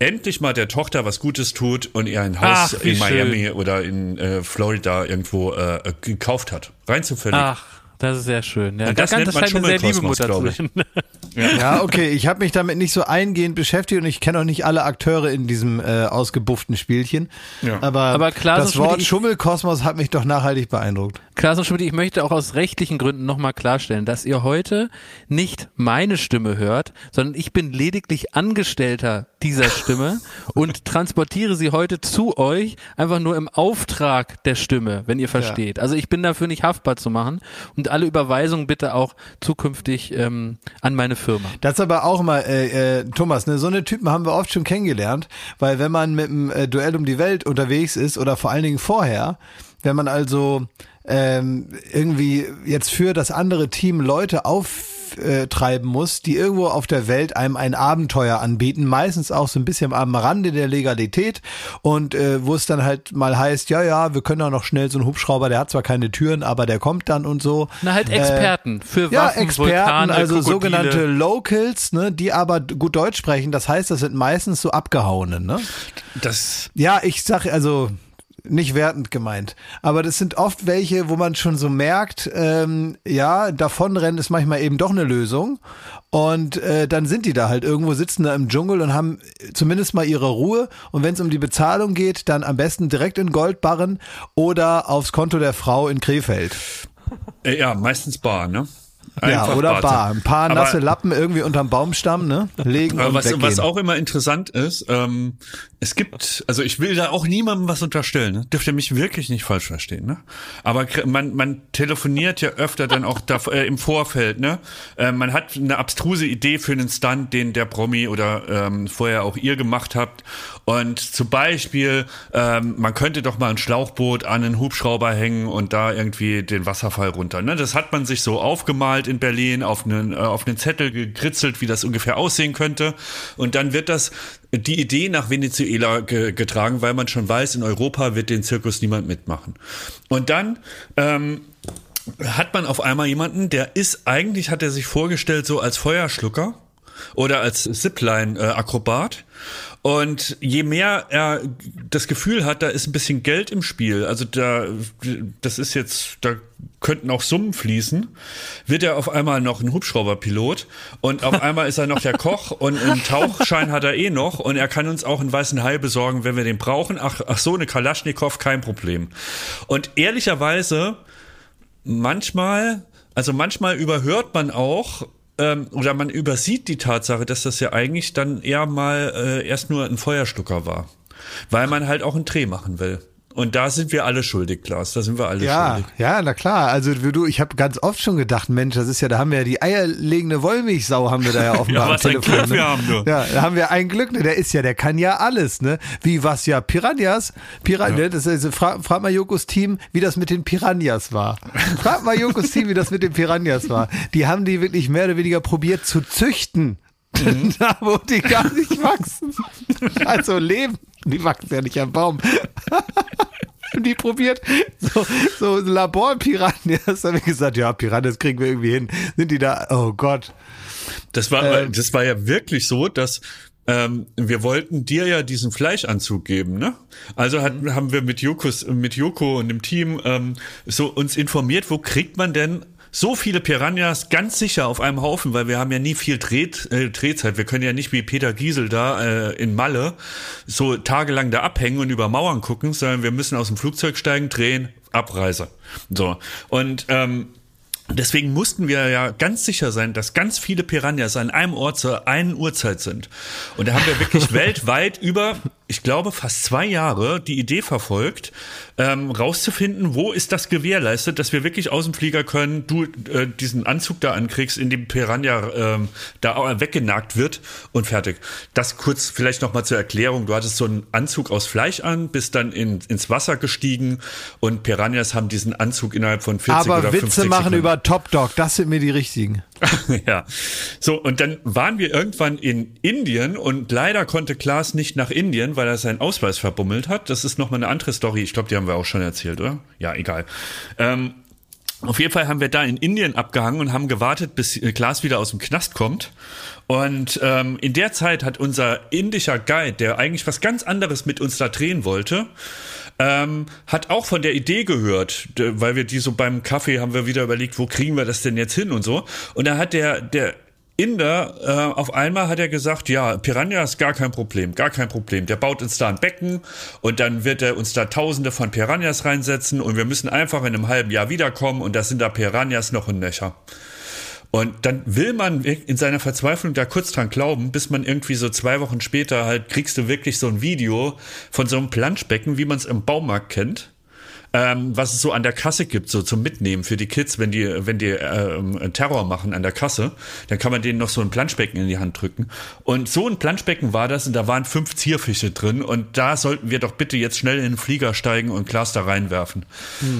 endlich mal der Tochter was Gutes tut und ihr ein Haus Ach, in Miami schön. oder in äh, Florida irgendwo äh, gekauft hat. Rein zufällig. Ach, das ist sehr schön. Ja, Und das nennt man scheint eine sehr liebe Schummelkosmos, Mutter zu glaub ich. sein. Ja, okay, ich habe mich damit nicht so eingehend beschäftigt und ich kenne auch nicht alle Akteure in diesem äh, ausgebufften Spielchen. Ja. Aber, Aber und das Wort ich- Schummelkosmos hat mich doch nachhaltig beeindruckt. Klaas und Schmidt, ich möchte auch aus rechtlichen Gründen nochmal klarstellen, dass ihr heute nicht meine Stimme hört, sondern ich bin lediglich Angestellter dieser Stimme und transportiere sie heute zu euch einfach nur im Auftrag der Stimme, wenn ihr versteht. Also ich bin dafür nicht haftbar zu machen und alle Überweisungen bitte auch zukünftig ähm, an meine Firma. Das ist aber auch immer, äh, äh, Thomas, ne, so eine Typen haben wir oft schon kennengelernt, weil wenn man mit dem äh, Duell um die Welt unterwegs ist oder vor allen Dingen vorher, wenn man also ähm, irgendwie jetzt für das andere Team Leute auftreiben muss, die irgendwo auf der Welt einem ein Abenteuer anbieten, meistens auch so ein bisschen am Rande der Legalität und äh, wo es dann halt mal heißt, ja, ja, wir können auch noch schnell so einen Hubschrauber, der hat zwar keine Türen, aber der kommt dann und so. Na halt Äh, Experten für ja, Waffen, Experten, Vulkane, also Krokodile. sogenannte Locals, ne, die aber gut Deutsch sprechen. Das heißt, das sind meistens so abgehauene, ne? Das Ja, ich sag also nicht wertend gemeint, aber das sind oft welche, wo man schon so merkt, ähm, ja, davonrennen ist manchmal eben doch eine Lösung. Und äh, dann sind die da halt irgendwo, sitzen da im Dschungel und haben zumindest mal ihre Ruhe. Und wenn es um die Bezahlung geht, dann am besten direkt in Goldbarren oder aufs Konto der Frau in Krefeld. äh, ja meistens bar, ne? Ja, oder Barte. Bar. Ein paar Aber- nasse Lappen irgendwie unterm Baumstamm, ne? Legen Aber und was, weggehen. was auch immer interessant ist, ähm, es gibt, also ich will da auch niemandem was unterstellen, ne? dürft ihr mich wirklich nicht falsch verstehen, ne? Aber man, man telefoniert ja öfter dann auch da, äh, im Vorfeld, ne? Äh, man hat eine abstruse Idee für einen Stunt, den der Promi oder ähm, vorher auch ihr gemacht habt. Und zum Beispiel, ähm, man könnte doch mal ein Schlauchboot an einen Hubschrauber hängen und da irgendwie den Wasserfall runter. Ne? Das hat man sich so aufgemalt in Berlin, auf einen, äh, auf einen Zettel gekritzelt, wie das ungefähr aussehen könnte. Und dann wird das die Idee nach Venezuela ge getragen, weil man schon weiß, in Europa wird den Zirkus niemand mitmachen. Und dann ähm, hat man auf einmal jemanden, der ist eigentlich, hat er sich vorgestellt, so als Feuerschlucker oder als Zipline-Akrobat. Und je mehr er das Gefühl hat, da ist ein bisschen Geld im Spiel, also da, das ist jetzt, da könnten auch Summen fließen, wird er auf einmal noch ein Hubschrauberpilot und auf einmal ist er noch der Koch und einen Tauchschein hat er eh noch und er kann uns auch einen weißen Hai besorgen, wenn wir den brauchen. Ach, ach so, eine Kalaschnikow, kein Problem. Und ehrlicherweise, manchmal, also manchmal überhört man auch, ähm, oder man übersieht die Tatsache, dass das ja eigentlich dann eher mal äh, erst nur ein Feuerstucker war. Weil man halt auch einen Dreh machen will. Und da sind wir alle schuldig, Klaas. Da sind wir alle Ja, schuldig. ja, na klar. Also du, ich habe ganz oft schon gedacht, Mensch, das ist ja, da haben wir ja die eierlegende Wollmilchsau haben wir da ja offenbar Ja, am was ein Telefon. Glück ne? wir haben, du. Ja, da haben wir ein Glück, ne? Der ist ja, der kann ja alles, ne? Wie was ja Piranhas, Piranha, das ist, frag, frag mal Jokos Team, wie das mit den Piranhas war. Frag mal Jokos Team, wie das mit den Piranhas war. Die haben die wirklich mehr oder weniger probiert zu züchten. Mhm. da, wo die gar nicht wachsen. Also leben. Die wachsen ja nicht am Baum. Und die probiert so, so Labor-Piranhas. haben wir gesagt, ja, Piranhas kriegen wir irgendwie hin. Sind die da, oh Gott. Das war, Ähm. das war ja wirklich so, dass ähm, wir wollten dir ja diesen Fleischanzug geben, ne? Also hat, Mhm. haben wir mit Jokos, mit Joko und dem Team ähm, so uns informiert, wo kriegt man denn so viele Piranhas ganz sicher auf einem Haufen, weil wir haben ja nie viel Dreh, äh, Drehzeit. Wir können ja nicht wie Peter Giesel da äh, in Malle so tagelang da abhängen und über Mauern gucken, sondern wir müssen aus dem Flugzeug steigen, drehen, Abreise. So. Und ähm, Deswegen mussten wir ja ganz sicher sein, dass ganz viele Piranhas an einem Ort zur einen Uhrzeit sind. Und da haben wir wirklich weltweit über, ich glaube, fast zwei Jahre die Idee verfolgt, ähm, rauszufinden, wo ist das gewährleistet, dass wir wirklich aus dem Flieger können, du äh, diesen Anzug da ankriegst, in dem Piranha ähm, da auch weggenagt wird und fertig. Das kurz vielleicht nochmal zur Erklärung. Du hattest so einen Anzug aus Fleisch an, bist dann in, ins Wasser gestiegen und Piranhas haben diesen Anzug innerhalb von 40 Aber oder 50 Witze machen Sekunden. über Top Dog, das sind mir die richtigen. ja. So, und dann waren wir irgendwann in Indien und leider konnte Klaas nicht nach Indien, weil er seinen Ausweis verbummelt hat. Das ist nochmal eine andere Story. Ich glaube, die haben wir auch schon erzählt, oder? Ja, egal. Ähm, auf jeden Fall haben wir da in Indien abgehangen und haben gewartet, bis äh, Klaas wieder aus dem Knast kommt. Und ähm, in der Zeit hat unser indischer Guide, der eigentlich was ganz anderes mit uns da drehen wollte, ähm, hat auch von der Idee gehört, weil wir die so beim Kaffee haben wir wieder überlegt, wo kriegen wir das denn jetzt hin und so. Und da hat der, der Inder, äh, auf einmal hat er gesagt, ja, Piranha ist gar kein Problem, gar kein Problem. Der baut uns da ein Becken und dann wird er uns da tausende von Piranhas reinsetzen und wir müssen einfach in einem halben Jahr wiederkommen und da sind da Piranhas noch ein Nöcher. Und dann will man in seiner Verzweiflung da kurz dran glauben, bis man irgendwie so zwei Wochen später halt kriegst du wirklich so ein Video von so einem Planschbecken, wie man es im Baumarkt kennt. Ähm, was es so an der Kasse gibt, so zum Mitnehmen für die Kids, wenn die, wenn die ähm, Terror machen an der Kasse, dann kann man denen noch so ein Planschbecken in die Hand drücken. Und so ein Planschbecken war das und da waren fünf Zierfische drin und da sollten wir doch bitte jetzt schnell in den Flieger steigen und Glas da reinwerfen.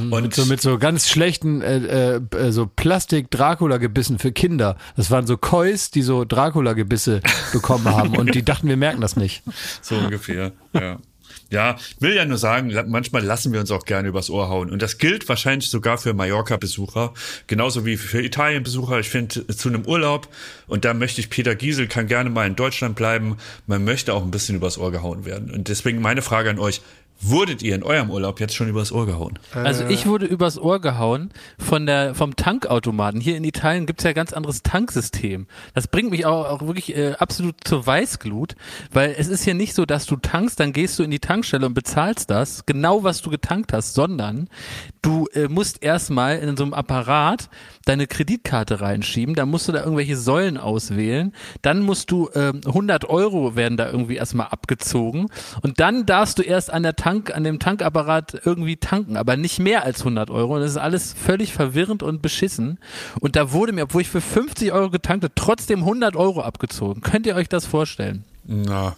Und So mit so ganz schlechten äh, äh, so Plastik-Dracula-Gebissen für Kinder. Das waren so Kois, die so Dracula-Gebisse bekommen haben und die dachten, wir merken das nicht. So ungefähr, ja. Ja, will ja nur sagen, manchmal lassen wir uns auch gerne übers Ohr hauen. Und das gilt wahrscheinlich sogar für Mallorca-Besucher, genauso wie für Italien-Besucher. Ich finde, zu einem Urlaub, und da möchte ich, Peter Giesel kann gerne mal in Deutschland bleiben, man möchte auch ein bisschen übers Ohr gehauen werden. Und deswegen meine Frage an euch, wurdet ihr in eurem Urlaub jetzt schon übers Ohr gehauen? Also ich wurde übers Ohr gehauen von der vom Tankautomaten. Hier in Italien gibt's ja ein ganz anderes Tanksystem. Das bringt mich auch, auch wirklich äh, absolut zur Weißglut, weil es ist ja nicht so, dass du tankst, dann gehst du in die Tankstelle und bezahlst das, genau was du getankt hast, sondern du äh, musst erstmal in so einem Apparat deine Kreditkarte reinschieben, dann musst du da irgendwelche Säulen auswählen, dann musst du ähm, 100 Euro werden da irgendwie erstmal abgezogen und dann darfst du erst an der Tank, an dem Tankapparat irgendwie tanken, aber nicht mehr als 100 Euro und das ist alles völlig verwirrend und beschissen und da wurde mir, obwohl ich für 50 Euro getankt habe, trotzdem 100 Euro abgezogen. Könnt ihr euch das vorstellen? Na,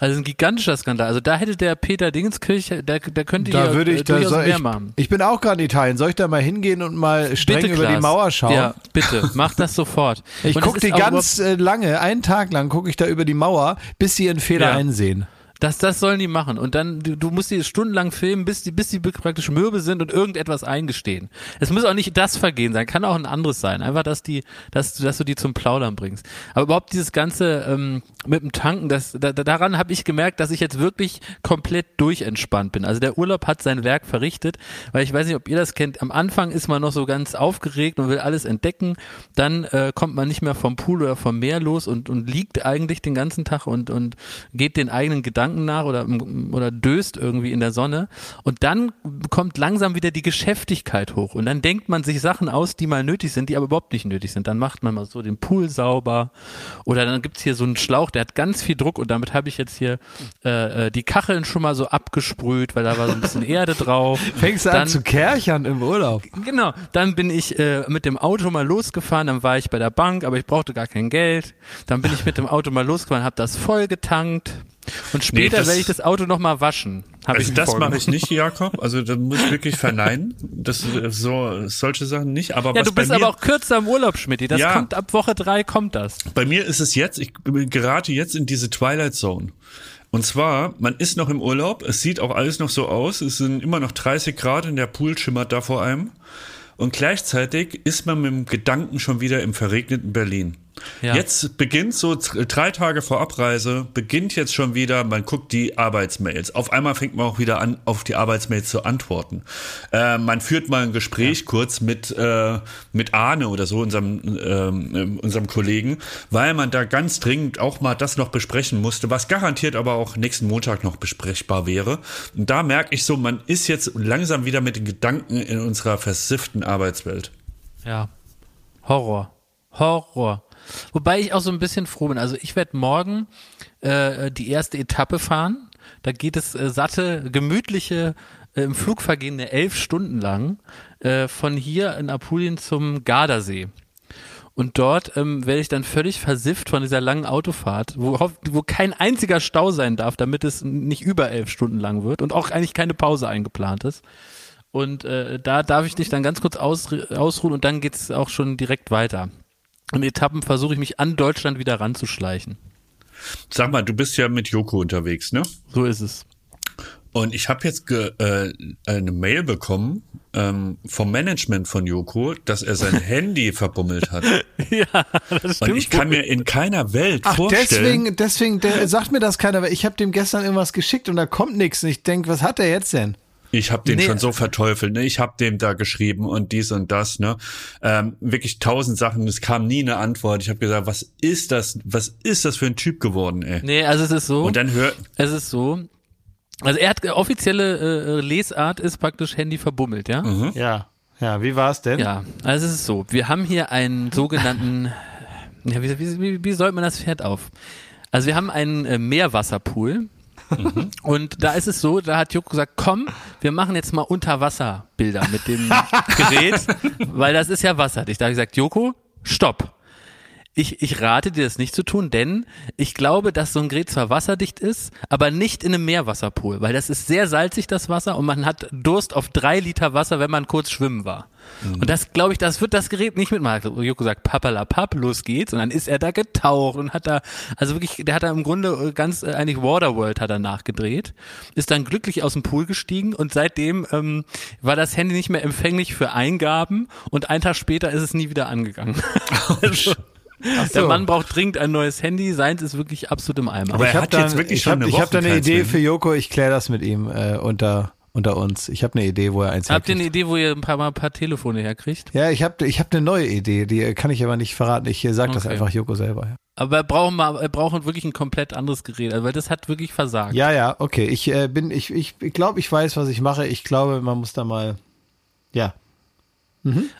Also ein gigantischer Skandal. Also da hätte der Peter Dingenskirche, der, der könnte Da würde ich, da soll mehr ich, machen. ich bin auch gerade in Italien. Soll ich da mal hingehen und mal streng Bitte, über die Klaas. Mauer schauen? Ja, bitte, mach das sofort. Ich gucke die ganz äh, lange, einen Tag lang gucke ich da über die Mauer, bis sie ihren Fehler Ja. einsehen. Das, das sollen die machen. Und dann, du, du musst die stundenlang filmen, bis die, bis die praktisch mürbe sind und irgendetwas eingestehen. Es muss auch nicht das Vergehen sein, kann auch ein anderes sein. Einfach, dass die, dass, du- dass du die zum Plaudern bringst. Aber überhaupt dieses Ganze ähm, mit dem Tanken, das, da, da- daran habe ich gemerkt, dass ich jetzt wirklich komplett durchentspannt bin. Also der Urlaub hat sein Werk verrichtet, weil ich weiß nicht, ob ihr das kennt. Am Anfang ist man noch so ganz aufgeregt und will alles entdecken. Dann äh, kommt man nicht mehr vom Pool oder vom Meer los und, und liegt eigentlich den ganzen Tag und, und geht den eigenen Gedanken nach oder, oder döst irgendwie in der Sonne. Und dann kommt langsam wieder die Geschäftigkeit hoch. Und dann denkt man sich Sachen aus, die mal nötig sind, die aber überhaupt nicht nötig sind. Dann macht man mal so den Pool sauber. Oder dann gibt's hier so einen Schlauch, der hat ganz viel Druck und damit habe ich jetzt hier äh, äh, die Kacheln schon mal so abgesprüht, weil da war so ein bisschen Erde drauf. Fängst du Dann- an zu kerchern im Urlaub. Genau, dann bin ich äh, mit dem Auto mal losgefahren, dann war ich bei der Bank, aber ich brauchte gar kein Geld. Dann bin ich mit dem Auto mal losgefahren, habe das voll getankt und später das- werde ich das Auto noch mal waschen. Also ich das mache ich nicht, Jakob. Also da muss ich wirklich verneinen. Das äh, so solche Sachen nicht. Aber Ja, du bist mir, aber auch kürzer im Urlaub, Schmidt. Das Ja. kommt ab Woche drei kommt das. bei mir ist es jetzt. Ich gerate jetzt in diese Twilight Zone. Und zwar, man ist noch im Urlaub. Es sieht auch alles noch so aus. Es sind immer noch 30 Grad und der Pool schimmert da vor einem. Und gleichzeitig ist man mit dem Gedanken schon wieder im verregneten Berlin. Ja. Jetzt beginnt so drei Tage vor Abreise, beginnt jetzt schon wieder, man guckt die Arbeitsmails. Auf einmal fängt man auch wieder an, auf die Arbeitsmails zu antworten. Äh, man führt mal ein Gespräch kurz mit, äh, mit Arne oder so, unserem, ähm, unserem Kollegen, weil man da ganz dringend auch mal das noch besprechen musste, was garantiert aber auch nächsten Montag noch besprechbar wäre. Und da merke ich so, man ist jetzt langsam wieder mit den Gedanken in unserer versifften Arbeitswelt. Ja. Horror. Horror. Wobei ich auch so ein bisschen froh bin. Also ich werde morgen äh, die erste Etappe fahren. Da geht es äh, satte, gemütliche, äh, im Flug vergehende elf Stunden lang äh, von hier in Apulien zum Gardasee. Und dort ähm, werde ich dann völlig versifft von dieser langen Autofahrt, wo, wo kein einziger Stau sein darf, damit es nicht über elf Stunden lang wird und auch eigentlich keine Pause eingeplant ist. Und äh, da darf ich dich dann ganz kurz aus, ausruhen und dann geht's auch schon direkt weiter. In Etappen versuche ich mich an Deutschland wieder ranzuschleichen. Sag mal, du bist ja mit Joko unterwegs, ne? So ist es. Und ich habe jetzt ge, äh, eine Mail bekommen ähm, vom Management von Joko, dass er sein Handy verbummelt hat. ja, das Und ich kann mir in keiner Welt Ach, vorstellen. deswegen, deswegen der, sagt mir das keiner, weil ich habe dem gestern irgendwas geschickt und da kommt nichts. Und ich denk, was hat er jetzt denn? Ich habe den Nee. schon so verteufelt, ne? Ich habe dem da geschrieben und dies und das, ne? Ähm, wirklich tausend Sachen, es kam nie eine Antwort. Ich habe gesagt, was ist das? Was ist das für ein Typ geworden, ey? Nee, also es ist so. Und dann hör, es ist so. Also er hat äh, offizielle äh, Lesart ist praktisch Handy verbummelt, ja? Ja. Ja, wie war es denn? Ja, also es ist so. Wir haben hier einen sogenannten, ja, wie, wie, wie, wie soll man das Pferd auf? Also wir haben einen äh, Meerwasserpool. Und da ist es so, da hat Joko gesagt, komm, wir machen jetzt mal Unterwasserbilder mit dem Gerät, weil das ist ja wasserdicht. Da habe ich gesagt, Joko, stopp. Ich, ich rate dir das nicht zu tun, denn ich glaube, dass so ein Gerät zwar wasserdicht ist, aber nicht in einem Meerwasserpool, weil das ist sehr salzig, das Wasser, und man hat Durst auf drei Liter Wasser, wenn man kurz schwimmen war. Und das, glaube ich, das wird das Gerät nicht mitmachen. Hat Joko sagt, papalapap, los geht's. Und dann ist er da getaucht und hat da, also wirklich, der hat da im Grunde ganz, äh, eigentlich Waterworld hat er nachgedreht, ist dann glücklich aus dem Pool gestiegen und seitdem ähm, war das Handy nicht mehr empfänglich für Eingaben und einen Tag später ist es nie wieder angegangen. also, Der Mann braucht dringend ein neues Handy, seins ist wirklich absolut im Eimer. Aber ich er habe jetzt wirklich ich schon hab, eine ich hab da eine Idee keins für. Joko, ich kläre das mit ihm äh, unter, unter uns. Ich habe eine Idee, wo er eins Habt ihr eine. Idee, wo ihr ein paar Mal ein paar Telefone herkriegt? Ja, ich habe ich hab eine neue Idee, die kann ich aber nicht verraten. Ich sage das Okay. einfach Joko selber. Aber wir brauchen mal, wir brauchen wirklich ein komplett anderes Gerät, also weil das hat wirklich versagt. Ja, ja, okay. Ich äh, bin, ich, ich, ich glaube, ich weiß, was ich mache. Ich glaube, man muss da mal, ja.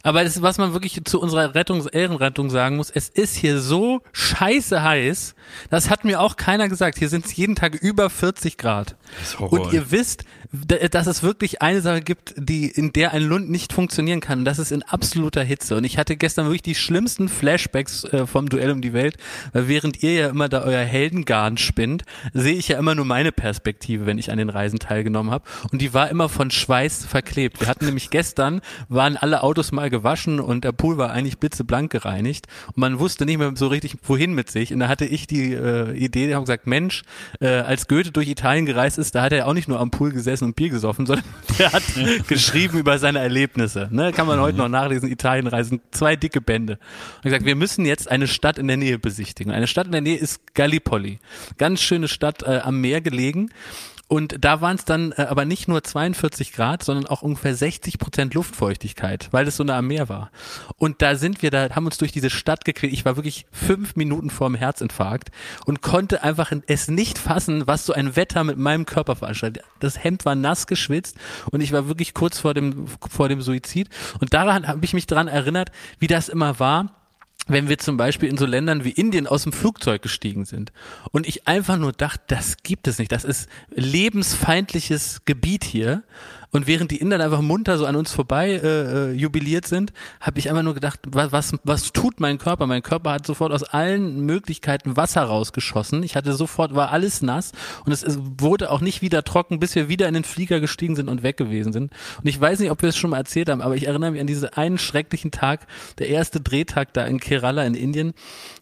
Aber das was man wirklich zu unserer Rettungs Ehrenrettung sagen muss, es ist hier so scheiße heiß, das hat mir auch keiner gesagt. Hier sind es jeden Tag über 40 Grad. Und ihr wisst, dass es wirklich eine Sache gibt, die, in der ein Lund nicht funktionieren kann. Und das ist in absoluter Hitze. Und ich hatte gestern wirklich die schlimmsten Flashbacks äh, vom Duell um die Welt, weil während ihr ja immer da euer Heldengarn spinnt, sehe ich ja immer nur meine Perspektive, wenn ich an den Reisen teilgenommen habe. Und die war immer von Schweiß verklebt. Wir hatten nämlich gestern, waren alle Autos mal gewaschen und der Pool war eigentlich blitzeblank gereinigt. Und man wusste nicht mehr so richtig, wohin mit sich. Und da hatte ich die äh, Idee, habe gesagt, Mensch, äh, als Goethe durch Italien gereist ist, da hat er auch nicht nur am Pool gesessen und Bier gesoffen, sondern der hat geschrieben über seine Erlebnisse. Ne? Kann man heute noch nachlesen, Italienreisen, zwei dicke Bände. Und gesagt, wir müssen jetzt eine Stadt in der Nähe besichtigen. Eine Stadt in der Nähe ist Gallipoli. Ganz schöne Stadt äh, am Meer gelegen. Und da waren es dann äh, aber nicht nur 42 Grad, sondern auch ungefähr 60 Prozent Luftfeuchtigkeit, weil es so nah am Meer war. Und da sind wir, da haben uns durch diese Stadt gequält. Ich war wirklich fünf Minuten vorm Herzinfarkt und konnte einfach es nicht fassen, was so ein Wetter mit meinem Körper veranstaltet. Das Hemd war nass geschwitzt und ich war wirklich kurz vor dem, vor dem Suizid. Und daran habe ich mich daran erinnert, wie das immer war wenn wir zum Beispiel in so Ländern wie Indien aus dem Flugzeug gestiegen sind und ich einfach nur dachte, das gibt es nicht, das ist lebensfeindliches Gebiet hier und während die Inder einfach munter so an uns vorbei äh, äh, jubiliert sind, habe ich einfach nur gedacht, was, was, was tut mein Körper? Mein Körper hat sofort aus allen Möglichkeiten Wasser rausgeschossen. Ich hatte sofort, war alles nass und es, es wurde auch nicht wieder trocken, bis wir wieder in den Flieger gestiegen sind und weg gewesen sind. Und ich weiß nicht, ob wir es schon mal erzählt haben, aber ich erinnere mich an diesen einen schrecklichen Tag, der erste Drehtag da in Kerala in Indien,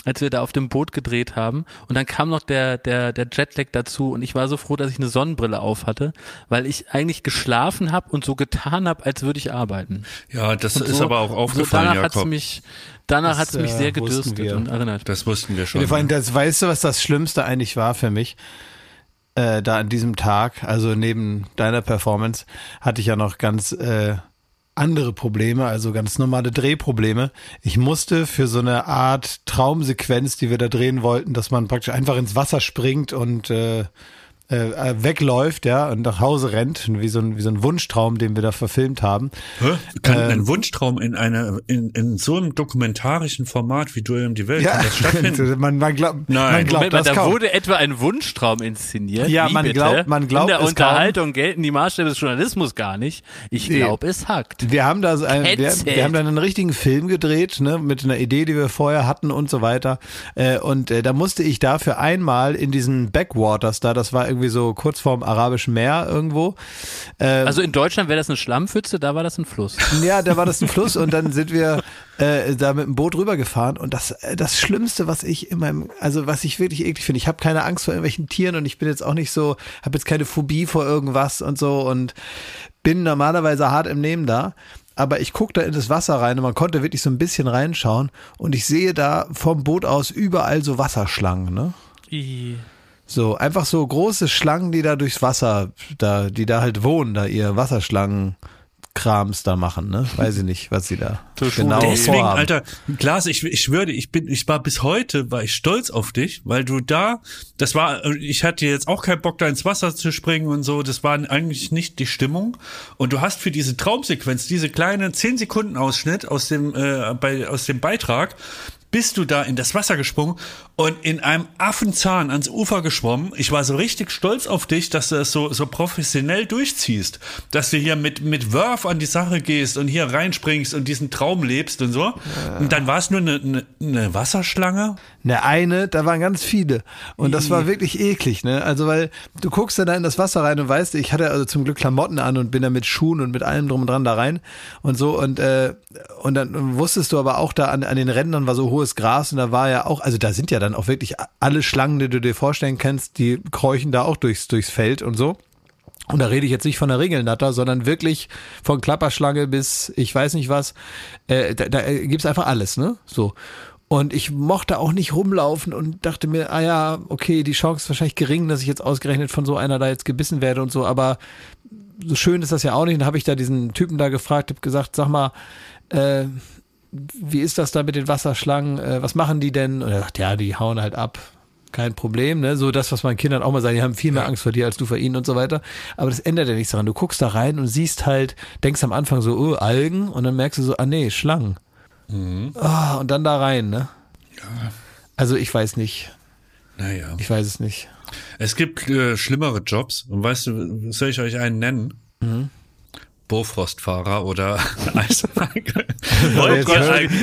als wir da auf dem Boot gedreht haben. Und dann kam noch der, der, der Jetlag dazu und ich war so froh, dass ich eine Sonnenbrille auf hatte, weil ich eigentlich geschlafen habe und so getan habe, als würde ich arbeiten. Ja, das Und ist so, aber auch aufgefallen, so danach hat's Jakob. mich, danach Das, hat's mich äh, sehr gedürstet wir. und erinnert. Das wussten wir schon. Vor allem, das, weißt du, was das Schlimmste eigentlich war für mich? Äh, da an diesem Tag, also neben deiner Performance, hatte ich ja noch ganz äh, andere Probleme, also ganz normale Drehprobleme. Ich musste für so eine Art Traumsequenz, die wir da drehen wollten, dass man praktisch einfach ins Wasser springt und äh, äh, wegläuft, ja, und nach Hause rennt, wie so ein, wie so ein Wunschtraum, den wir da verfilmt haben. Hä? Kann Ähm, ein Wunschtraum in einer in, in so einem dokumentarischen Format wie Duell um die Welt Ja, kann das stattfinden? man, man glaubt, Nein. man glaubt Moment das da kaum. wurde etwa ein Wunschtraum inszeniert. Ja, Wie man bitte? glaubt- man glaubt In der es kaum. Unterhaltung gelten die Maßstäbe des Journalismus gar nicht. Ich Nee. glaube, es hackt. Wir haben da so ein, wir, wir haben dann einen richtigen Film gedreht, ne, mit einer Idee, die wir vorher hatten und so weiter. Äh, und äh, da musste ich dafür einmal in diesen Backwaters da, das war irgendwie so kurz vorm Arabischen Meer irgendwo. Äh, Also in Deutschland wäre das eine Schlammpfütze, da war das ein Fluss. ja, da war das ein Fluss und dann sind wir äh, da mit dem Boot rübergefahren und das äh, das Schlimmste, was ich in meinem, also was ich wirklich eklig finde, ich habe keine Angst vor irgendwelchen Tieren und ich bin jetzt auch nicht so, habe jetzt keine Phobie vor irgendwas und so und bin normalerweise hart im Nehmen da. Aber ich gucke da in das Wasser rein und man konnte wirklich so ein bisschen reinschauen und ich sehe da vom Boot aus überall so Wasserschlangen, ne? I- So, einfach so große Schlangen, die da durchs Wasser, da, die da halt wohnen, da ihr Wasserschlangenkrams da machen, ne? Weiß ich nicht, was sie da genau Deswegen, vorhaben. Alter, Klaas, ich, ich würde, ich bin, ich war bis heute, war ich stolz auf dich, weil du da, das war, ich hatte jetzt auch keinen Bock, da ins Wasser zu springen und so, das war eigentlich nicht die Stimmung. Und du hast für diese Traumsequenz, diese kleine 10 Sekunden Ausschnitt aus dem, äh, bei, aus dem Beitrag, bist du da in das Wasser gesprungen und in einem Affenzahn ans Ufer geschwommen. Ich war so richtig stolz auf dich, dass du das so, so professionell durchziehst. Dass du hier mit, mit Wurf an die Sache gehst und hier reinspringst und diesen Traum lebst und so. Und dann war es nur eine, eine, eine Wasserschlange. Ne, eine, da waren ganz viele. Und das war wirklich eklig, ne? Also, weil du guckst dann da in das Wasser rein und weißt, ich hatte also zum Glück Klamotten an und bin da mit Schuhen und mit allem drum und dran da rein und so. Und, äh, und dann wusstest du aber auch da an, an den Rändern war so hohes Gras und da war ja auch, also da sind ja dann auch wirklich alle Schlangen, die du dir vorstellen kannst, die kräuchen da auch durchs, durchs Feld und so. Und da rede ich jetzt nicht von der Regelnatter, sondern wirklich von Klapperschlange bis ich weiß nicht was. Äh, da da gibt's einfach alles, ne? So. Und ich mochte auch nicht rumlaufen und dachte mir, ah ja, okay, die Chance ist wahrscheinlich gering, dass ich jetzt ausgerechnet von so einer da jetzt gebissen werde und so, aber so schön ist das ja auch nicht. Und dann habe ich da diesen Typen da gefragt, habe gesagt, sag mal, äh, wie ist das da mit den Wasserschlangen? Äh, was machen die denn? Und er sagt, ja, die hauen halt ab. Kein Problem, ne? So das, was man Kindern auch mal sagen, die haben viel mehr Angst vor dir als du vor ihnen und so weiter. Aber das ändert ja nichts daran. Du guckst da rein und siehst halt, denkst am Anfang so, oh, Algen und dann merkst du so, ah nee, Schlangen. Ah, und dann da rein, ne? Also ich weiß nicht. Naja. Ich weiß es nicht. Es gibt äh, schlimmere Jobs. Und weißt du, soll ich euch einen nennen? Mhm. Bofrostfahrer oder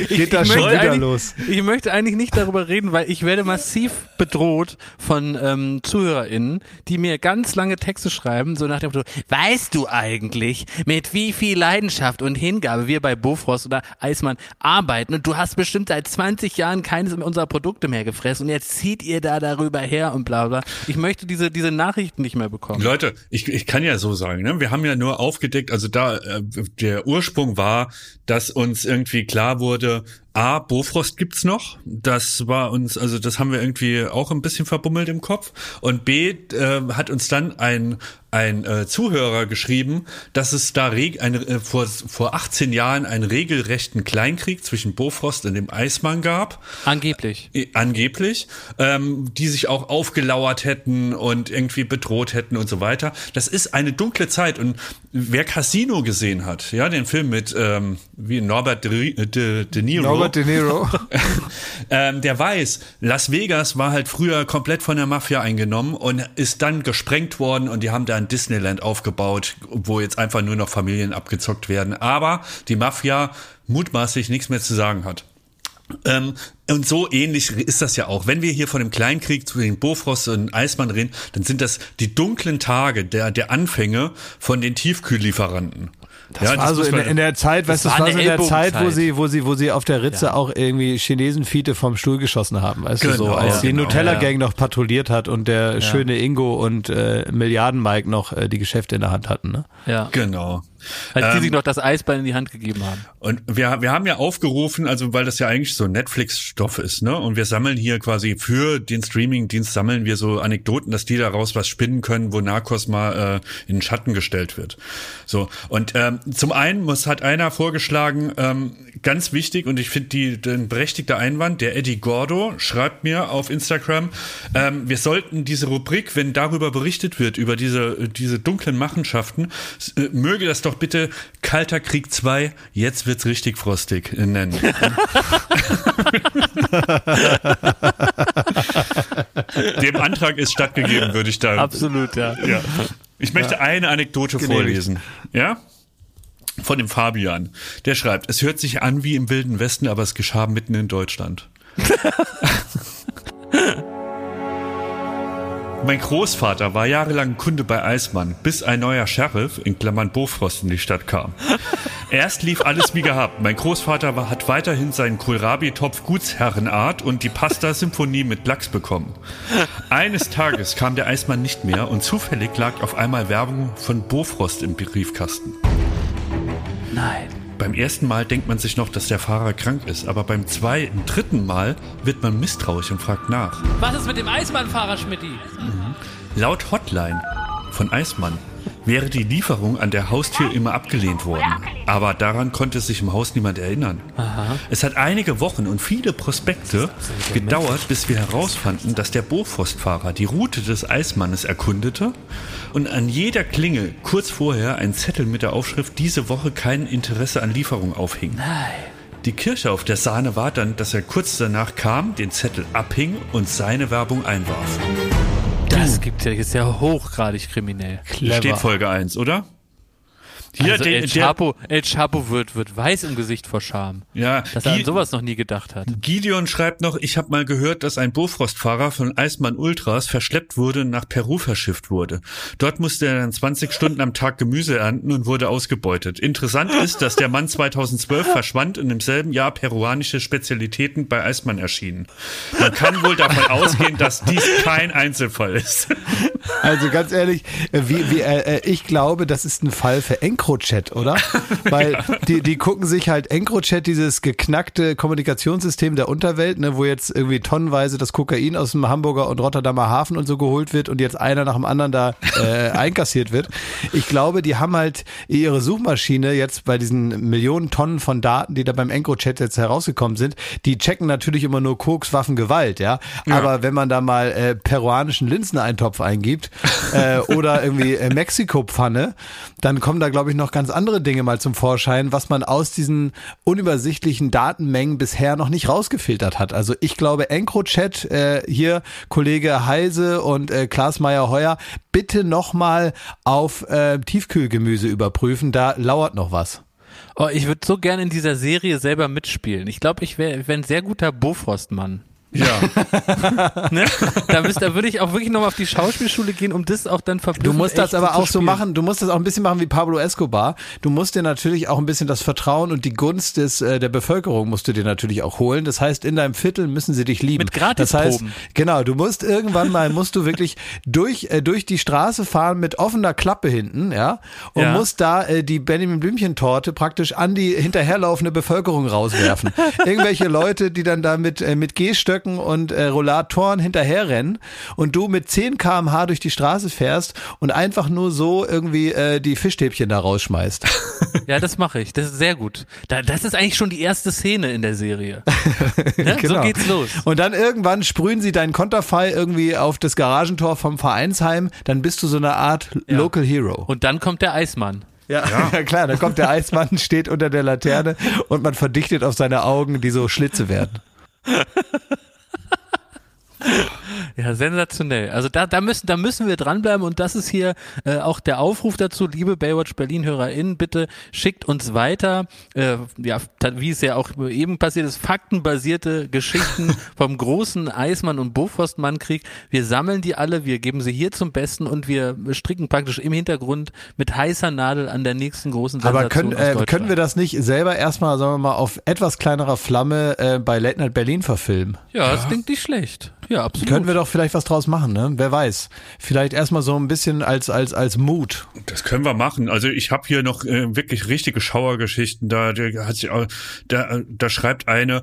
geht schon wieder eigentlich- los. Ich möchte eigentlich nicht darüber reden, weil ich werde massiv bedroht von ähm, ZuhörerInnen, die mir ganz lange Texte schreiben, so nach dem Motto, weißt du eigentlich, mit wie viel Leidenschaft und Hingabe wir bei Bofrost oder Eismann arbeiten und du hast bestimmt seit 20 Jahren keines unserer Produkte mehr gefressen und jetzt zieht ihr da darüber her und bla bla. Ich möchte diese, diese Nachrichten nicht mehr bekommen. Leute, ich, ich kann ja so sagen, ne? wir haben ja nur aufgedeckt, also da äh, der Ursprung war, dass uns irgendwie klar wurde, A, Bofrost gibt's noch. Das war uns, also das haben wir irgendwie auch ein bisschen verbummelt im Kopf. Und B, äh, hat uns dann ein ein äh, Zuhörer geschrieben, dass es da reg eine, äh, vor, vor 18 Jahren einen regelrechten Kleinkrieg zwischen Bofrost und dem Eismann gab. Angeblich. Äh, angeblich, ähm, die sich auch aufgelauert hätten und irgendwie bedroht hätten und so weiter. Das ist eine dunkle Zeit und wer Casino gesehen hat, ja, den Film mit ähm, wie Norbert De, De, De Niro, Robert De Niro. ähm, der weiß, Las Vegas war halt früher komplett von der Mafia eingenommen und ist dann gesprengt worden und die haben da ein Disneyland aufgebaut, wo jetzt einfach nur noch Familien abgezockt werden. Aber die Mafia mutmaßlich nichts mehr zu sagen hat. Ähm, und so ähnlich ist das ja auch. Wenn wir hier von dem Kleinkrieg zwischen Bofrost und Eismann reden, dann sind das die dunklen Tage der, der Anfänge von den Tiefkühllieferanten. Das war so muss in, in der Zeit, weißt du, das war so in der Zeit, wo sie, wo sie, wo sie auf der Ritze auch irgendwie Chinesenfiete vom Stuhl geschossen haben, weißt du, so, Genau, als die genau, Nutella ja. Gang noch patrouilliert hat und der schöne Ingo und äh, Milliarden Mike noch äh, die Geschäfte in der Hand hatten, ne? Ja. Genau. Als die Ähm, sich noch das Eisbein in die Hand gegeben haben. Und wir, wir haben ja aufgerufen, also weil das ja eigentlich so Netflix-Stoff ist, ne? Und wir sammeln hier quasi für den Streaming-Dienst sammeln wir so Anekdoten, dass die daraus was spinnen können, wo Narcos mal äh, in den Schatten gestellt wird. So. Und ähm, zum einen muss hat einer vorgeschlagen, ähm, ganz wichtig, und ich finde die den berechtigter Einwand, der Eddie Gordo schreibt mir auf Instagram, ähm, wir sollten diese Rubrik, wenn darüber berichtet wird, über diese, diese dunklen Machenschaften, äh, möge das doch bitte Kalter Krieg 2, jetzt wird's richtig frostig nennen. Dem Antrag ist stattgegeben, würde ich da. Absolut, ja. Ja. Ich möchte eine Anekdote Genehmigt. vorlesen. Ja? Von dem Fabian. Der schreibt, es hört sich an wie im Wilden Westen, aber es geschah mitten in Deutschland. Mein Großvater war jahrelang Kunde bei Eismann, bis ein neuer Sheriff, in Klammern Bofrost, in die Stadt kam. Erst lief alles wie gehabt. Mein Großvater war, hat weiterhin seinen Kohlrabi-Topf Gutsherrenart und die Pasta-Symphonie mit Lachs bekommen. Eines Tages kam der Eismann nicht mehr und zufällig lag auf einmal Werbung von Bofrost im Briefkasten. Nein. Beim ersten Mal denkt man sich noch, dass der Fahrer krank ist, aber beim zweiten, dritten Mal wird man misstrauisch und fragt nach. Was ist mit dem Eisbahnfahrer, Schmidti? Laut Hotline von Eismann wäre die Lieferung an der Haustür immer abgelehnt worden. Aber daran konnte sich im Haus niemand erinnern. Es hat einige Wochen und viele Prospekte gedauert, bis wir herausfanden, dass der Bofrostfahrer die Route des Eismannes erkundete und an jeder Klingel kurz vorher ein Zettel mit der Aufschrift diese Woche kein Interesse an Lieferung aufhing. Die Kirsche auf der Sahne war dann, dass er kurz danach kam, den Zettel abhing und seine Werbung einwarf. Das gibt ja, ist ja hochgradig kriminell. Clever. Steht Folge 1, oder? Hier, also der, El der, Chapo, El Chapo wird, wird weiß im Gesicht vor Scham. ja, Dass er an sowas noch nie gedacht hat. Gideon schreibt noch, ich habe mal gehört, dass ein Bofrostfahrer von Eismann Ultras verschleppt wurde und nach Peru verschifft wurde. Dort musste er dann 20 Stunden am Tag Gemüse ernten und wurde ausgebeutet. Interessant ist, dass der Mann 2012 verschwand und im selben Jahr peruanische Spezialitäten bei Eismann erschienen. Man kann wohl davon ausgehen, dass dies kein Einzelfall ist. Also ganz ehrlich, äh, wie, wie, äh, äh, ich glaube, das ist ein Fall für EncroChat, oder? Weil die, die gucken sich halt EncroChat, dieses geknackte Kommunikationssystem der Unterwelt, ne, wo jetzt irgendwie tonnenweise das Kokain aus dem Hamburger und Rotterdamer Hafen und so geholt wird und jetzt einer nach dem anderen da äh, einkassiert wird. Ich glaube, die haben halt ihre Suchmaschine jetzt bei diesen Millionen Tonnen von Daten, die da beim EncroChat jetzt herausgekommen sind, die checken natürlich immer nur Koks, Waffen, Gewalt, ja. Aber wenn man da mal äh, peruanischen Linseneintopf eingibt äh, oder irgendwie äh, Mexiko-Pfanne, dann kommen da, glaube ich, ich, noch ganz andere Dinge mal zum Vorschein, was man aus diesen unübersichtlichen Datenmengen bisher noch nicht rausgefiltert hat. Also ich glaube, EncroChat, äh, hier Kollege Heise und äh, Klaas Meyer-Heuer, bitte nochmal auf äh, Tiefkühlgemüse überprüfen, da lauert noch was. Oh, ich würde so gerne in dieser Serie selber mitspielen. Ich glaube, ich wäre wär ein sehr guter Bofrostmann. Ja. Ne? Da, müsst, da würde ich auch wirklich nochmal auf die Schauspielschule gehen, um das auch dann verblüffend Du musst das aber auch so machen, du musst das auch ein bisschen machen wie Pablo Escobar. Du musst dir natürlich auch ein bisschen das Vertrauen und die Gunst des, äh, der Bevölkerung musst du dir natürlich auch holen. Das heißt, in deinem Viertel müssen sie dich lieben. Mit Gratisproben. Das heißt, genau, du musst irgendwann mal, musst du wirklich durch, äh, durch die Straße fahren mit offener Klappe hinten, ja, und Ja. musst da äh, die Benjamin Blümchen Torte praktisch an die hinterherlaufende Bevölkerung rauswerfen. Irgendwelche Leute, die dann da mit, äh, mit Gehstöcken und äh, Rollatoren hinterherrennen und du mit 10 kmh durch die Straße fährst und einfach nur so irgendwie äh, die Fischstäbchen da rausschmeißt. Ja, das mache ich. Das ist sehr gut. Da, das ist eigentlich schon die erste Szene in der Serie. Ne? So geht's los. Und dann irgendwann sprühen sie deinen Konterfei irgendwie auf das Garagentor vom Vereinsheim, dann bist du so eine Art Ja. Local Hero. Und dann kommt der Eismann. Ja, ja. klar, dann kommt der Eismann, steht unter der Laterne und man verdichtet auf seine Augen, die so Schlitze werden. Ja, sensationell. Also da, da müssen, da müssen wir dranbleiben und das ist hier äh, auch der Aufruf dazu, liebe Baywatch Berlin HörerInnen, bitte schickt uns weiter, äh, ja, wie es ja auch eben passiert ist, faktenbasierte Geschichten vom großen Eismann- und Bofrostmann-Krieg. Wir sammeln die alle, wir geben sie hier zum Besten und wir stricken praktisch im Hintergrund mit heißer Nadel an der nächsten großen Sensation Aber können, aus äh, können wir das nicht selber erstmal, sagen wir mal, auf etwas kleinerer Flamme äh, bei Late Night Berlin verfilmen? Ja, das klingt nicht schlecht. Ja, absolut. Können wir doch vielleicht was draus machen, ne? Wer weiß. Vielleicht erstmal so ein bisschen als, als, als Mut. Das können wir machen. Also ich habe hier noch äh, wirklich richtige Schauergeschichten. Da, da, hat sich, da, da schreibt eine,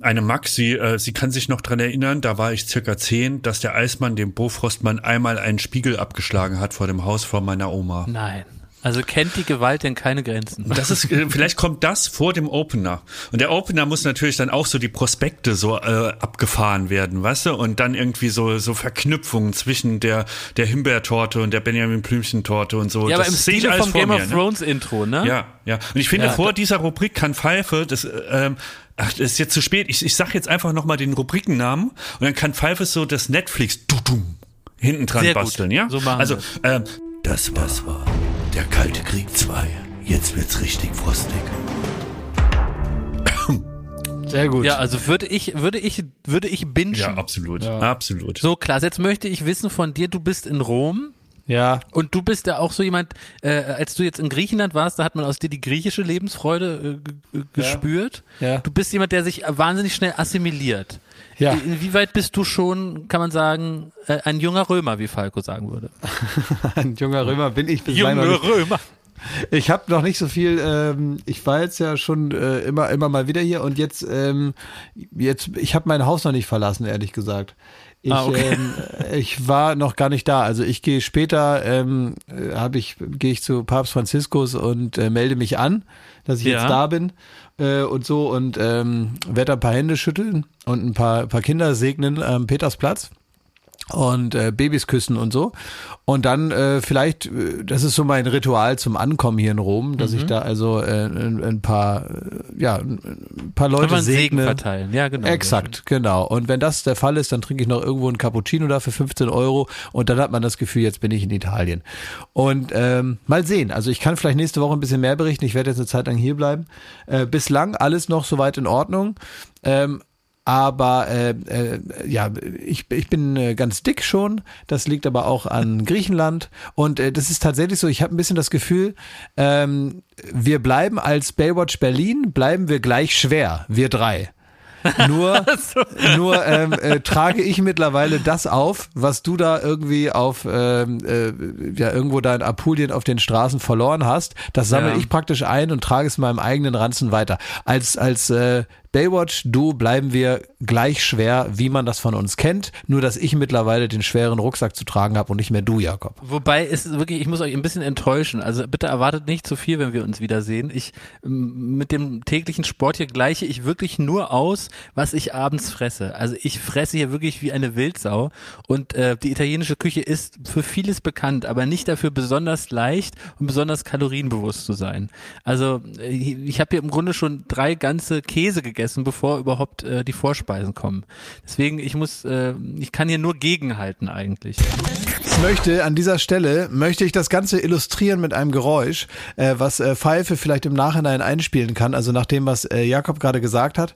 eine Maxi, äh, sie kann sich noch dran erinnern, da war ich circa zehn, dass der Eismann dem Bofrostmann einmal einen Spiegel abgeschlagen hat vor dem Haus von meiner Oma. Nein. Also kennt die Gewalt denn keine Grenzen? Das ist, äh, vielleicht kommt das vor dem Opener. Und der Opener muss natürlich dann auch so die Prospekte so äh, abgefahren werden, weißt du? Und dann irgendwie so so Verknüpfungen zwischen der der Himbeertorte und der Benjamin Blümchen Torte und so. Ja, aber das im sehe ich Stile vom Game mir, of ne? Thrones Intro, ne? Ja, ja. Und ich finde, Ja. vor dieser Rubrik kann Pfeife, das, äh, ähm, ach, das ist jetzt zu spät. Ich, ich sag jetzt einfach nochmal den Rubrikennamen und dann kann Pfeife so das Netflix hinten dran Sehr gut. basteln, ja? So machen also, ähm, Das war, das war der Kalte Krieg 2. Jetzt wird's richtig frostig. Sehr gut. Ja, also würde ich, würde ich, würde ich bingen. ja, absolut, absolut. So, Klaas, jetzt möchte ich wissen von dir, du bist in Rom ja. und du bist ja auch so jemand, äh, als du jetzt in Griechenland warst, da hat man aus dir die griechische Lebensfreude äh, gespürt. Ja. Du bist jemand, der sich wahnsinnig schnell assimiliert. Ja. Inwieweit bist du schon, kann man sagen, äh, ein junger Römer, wie Falco sagen würde? Ein junger Römer bin ich bislang nicht. Römer. Ich habe noch nicht so viel, ähm, ich war jetzt ja schon äh, immer, immer mal wieder hier und jetzt, ähm, jetzt, ich habe mein Haus noch nicht verlassen, ehrlich gesagt. Ich, Ah, okay. ähm, ich war noch gar nicht da. Also ich gehe später, ähm, äh, habe ich, gehe ich zu Papst Franziskus und äh, melde mich an, dass ich Ja. jetzt da bin äh, und so und ähm, werde ein paar Hände schütteln und ein paar, paar Kinder segnen am Petersplatz und äh, Babys küssen und so. Und dann äh, vielleicht, äh, das ist so mein Ritual zum Ankommen hier in Rom, dass Mhm. ich da also äh, ein, ein paar, äh, ja, ein paar Leute Kann man Segen segne. verteilen, ja genau. Exakt, genau. Und wenn das der Fall ist, dann trinke ich noch irgendwo einen Cappuccino da für 15 Euro und dann hat man das Gefühl, jetzt bin ich in Italien. Und ähm, mal sehen. Also ich kann vielleicht nächste Woche ein bisschen mehr berichten. Ich werde jetzt eine Zeit lang hier bleiben. Äh, bislang alles noch soweit in Ordnung. Ähm, aber äh, äh, ja, ich, ich bin äh, ganz dick schon. Das liegt aber auch an Griechenland. Und äh, das ist tatsächlich so, ich habe ein bisschen das Gefühl, ähm, wir bleiben als Baywatch Berlin, bleiben wir gleich schwer, wir drei. Nur, nur ähm, äh, trage ich mittlerweile das auf, was du da irgendwie auf, ähm, äh, ja, irgendwo da in Apulien auf den Straßen verloren hast. Das sammle Ja. ich praktisch ein und trage es in meinem eigenen Ranzen weiter. Als, als äh, Baywatch, du bleiben wir gleich schwer, wie man das von uns kennt. Nur, dass ich mittlerweile den schweren Rucksack zu tragen habe und nicht mehr du, Jakob. Wobei ist wirklich, ich muss euch ein bisschen enttäuschen. Also bitte erwartet nicht zu viel, wenn wir uns wiedersehen. Ich mit dem täglichen Sport hier gleiche ich wirklich nur aus, was ich abends fresse. Also ich fresse hier wirklich wie eine Wildsau und äh, die italienische Küche ist für vieles bekannt, aber nicht dafür besonders leicht und besonders kalorienbewusst zu sein. Also äh, ich habe hier im Grunde schon drei ganze Käse gegessen, bevor überhaupt äh, die Vorspeisen kommen. Deswegen ich muss, äh, ich kann hier nur gegenhalten eigentlich. Ich möchte an dieser Stelle, möchte ich das Ganze illustrieren mit einem Geräusch, äh, was äh, Pfeife vielleicht im Nachhinein einspielen kann, also nach dem, was äh, Jakob gerade gesagt hat.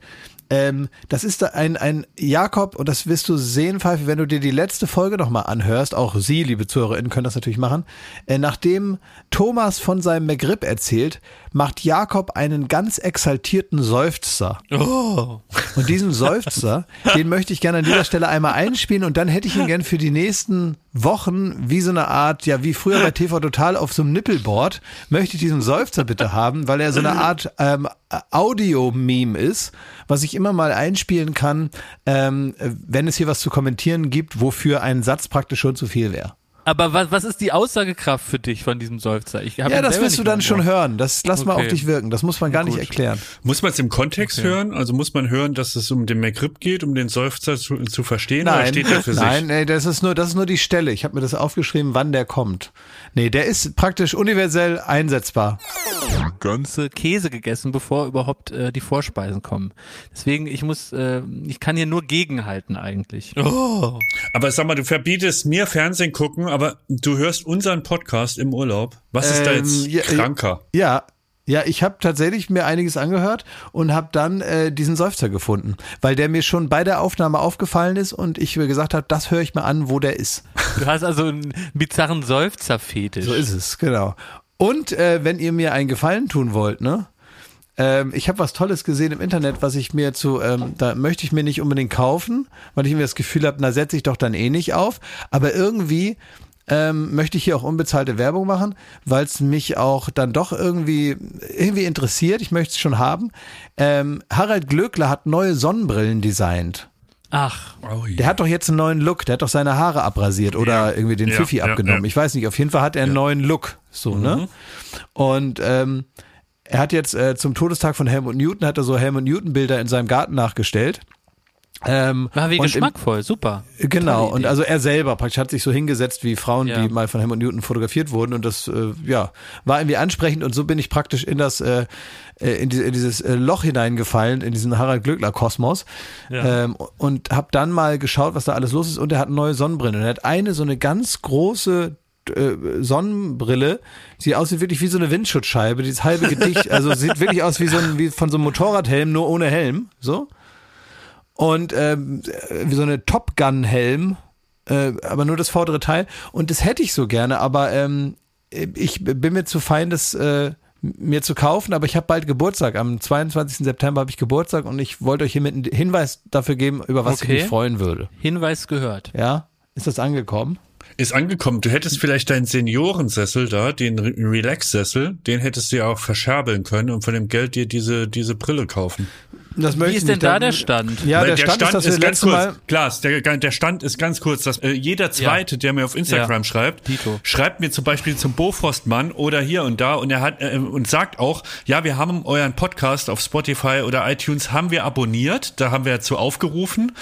Ähm, das ist ein, ein Jakob, und das wirst du sehen, Pfeife, wenn du dir die letzte Folge nochmal anhörst, auch Sie, liebe ZuhörerInnen, können das natürlich machen. Äh, nachdem Thomas von seinem McGrip erzählt, macht Jakob einen ganz exaltierten Seufzer. Oh. Und diesen Seufzer, den möchte ich gerne an dieser Stelle einmal einspielen und dann hätte ich ihn gern für die nächsten Wochen wie so eine Art, ja, wie früher bei TV Total auf so einem Nippelboard, möchte ich diesen Seufzer bitte haben, weil er so eine Art ähm, Audio-Meme ist, was ich immer mal einspielen kann, ähm, wenn es hier was zu kommentieren gibt, wofür ein Satz praktisch schon zu viel wäre. Aber was, was ist die Aussagekraft für dich von diesem Seufzer? Ich hab Ja, das wirst du nicht dann schon gehört. hören. Das lass mal Okay. auf dich wirken. Das muss man gar nicht Gut. erklären. Muss man es im Kontext hören? Also muss man hören, dass es um den McRib geht, um den Seufzer zu, zu verstehen? oder steht der für nein, sich? nee, das ist nur, das ist nur die Stelle. Ich habe mir das aufgeschrieben, wann der kommt. Nee, der ist praktisch universell einsetzbar. ganze Käse gegessen, bevor überhaupt äh, die Vorspeisen kommen. Deswegen, ich muss, äh, ich kann hier nur gegenhalten eigentlich. Oh. Aber sag mal, du verbietest mir Fernsehen gucken, aber du hörst unseren Podcast im Urlaub. Was ist da Ähm, jetzt ja, kranker? Ja, ja, ich habe tatsächlich mir einiges angehört und habe dann äh, diesen Seufzer gefunden, weil der mir schon bei der Aufnahme aufgefallen ist und ich mir gesagt habe, das höre ich mir an, wo der ist. Du hast also einen bizarren Seufzerfetisch. So ist es, genau. Und äh, wenn ihr mir einen Gefallen tun wollt, ne? Ähm, ich habe was Tolles gesehen im Internet, was ich mir zu, ähm, da möchte ich mir nicht unbedingt kaufen, weil ich mir das Gefühl habe, na setze ich doch dann eh nicht auf. Aber irgendwie ähm, möchte ich hier auch unbezahlte Werbung machen, weil es mich auch dann doch irgendwie irgendwie interessiert. Ich möchte es schon haben. Ähm, Harald Glöckler hat neue Sonnenbrillen designt. Ach, Oh, Der hat doch jetzt einen neuen Look. Der hat doch seine Haare abrasiert oder Ja. irgendwie den Ja, Fifi ja, abgenommen. ja. Ich weiß nicht. Auf jeden Fall hat er einen neuen Look. So, ne? Und ähm, er hat jetzt äh, zum Todestag von Helmut Newton hat er so Helmut Newton Bilder in seinem Garten nachgestellt. Ähm, war wie und im- geschmackvoll, super. Genau, und also er selber praktisch hat sich so hingesetzt wie Frauen, Ja. die mal von Helmut Newton fotografiert wurden und das äh, ja war irgendwie ansprechend und so bin ich praktisch in das äh, äh, in, diese, in dieses äh, Loch hineingefallen in diesen Harald Glöckler Kosmos ähm, und habe dann mal geschaut, was da alles los ist und er hat neue Sonnenbrillen und er hat eine so eine ganz große Sonnenbrille, die aussieht wirklich wie so eine Windschutzscheibe, dieses halbe Gedicht, also sieht wirklich aus wie so ein wie von so einem Motorradhelm, nur ohne Helm, so und ähm, wie so eine Top Gun Helm, äh, aber nur das vordere Teil. Und das hätte ich so gerne, aber ähm, ich bin mir zu fein, das äh, mir zu kaufen, aber ich habe bald Geburtstag. Am 22. September habe ich Geburtstag und ich wollte euch hiermit einen Hinweis dafür geben, über was Okay. ich mich freuen würde. Hinweis gehört. Ja? Ist das angekommen? Ist angekommen. Du hättest vielleicht deinen Seniorensessel da, den Re- Relax-Sessel, den hättest du ja auch verscherbeln können und von dem Geld dir diese, diese Brille kaufen. Das Wie ist denn da der Stand? Ja, Weil der, Stand, ist, dass wir ganz kurz, Mal Klaas, der, der Stand ist ganz kurz, dass äh, jeder Zweite, der mir auf Instagram Ja. schreibt, Dito. schreibt mir zum Beispiel zum Bofrostmann oder hier und da und er hat äh, und sagt auch, ja, wir haben euren Podcast auf Spotify oder iTunes haben wir abonniert, da haben wir dazu aufgerufen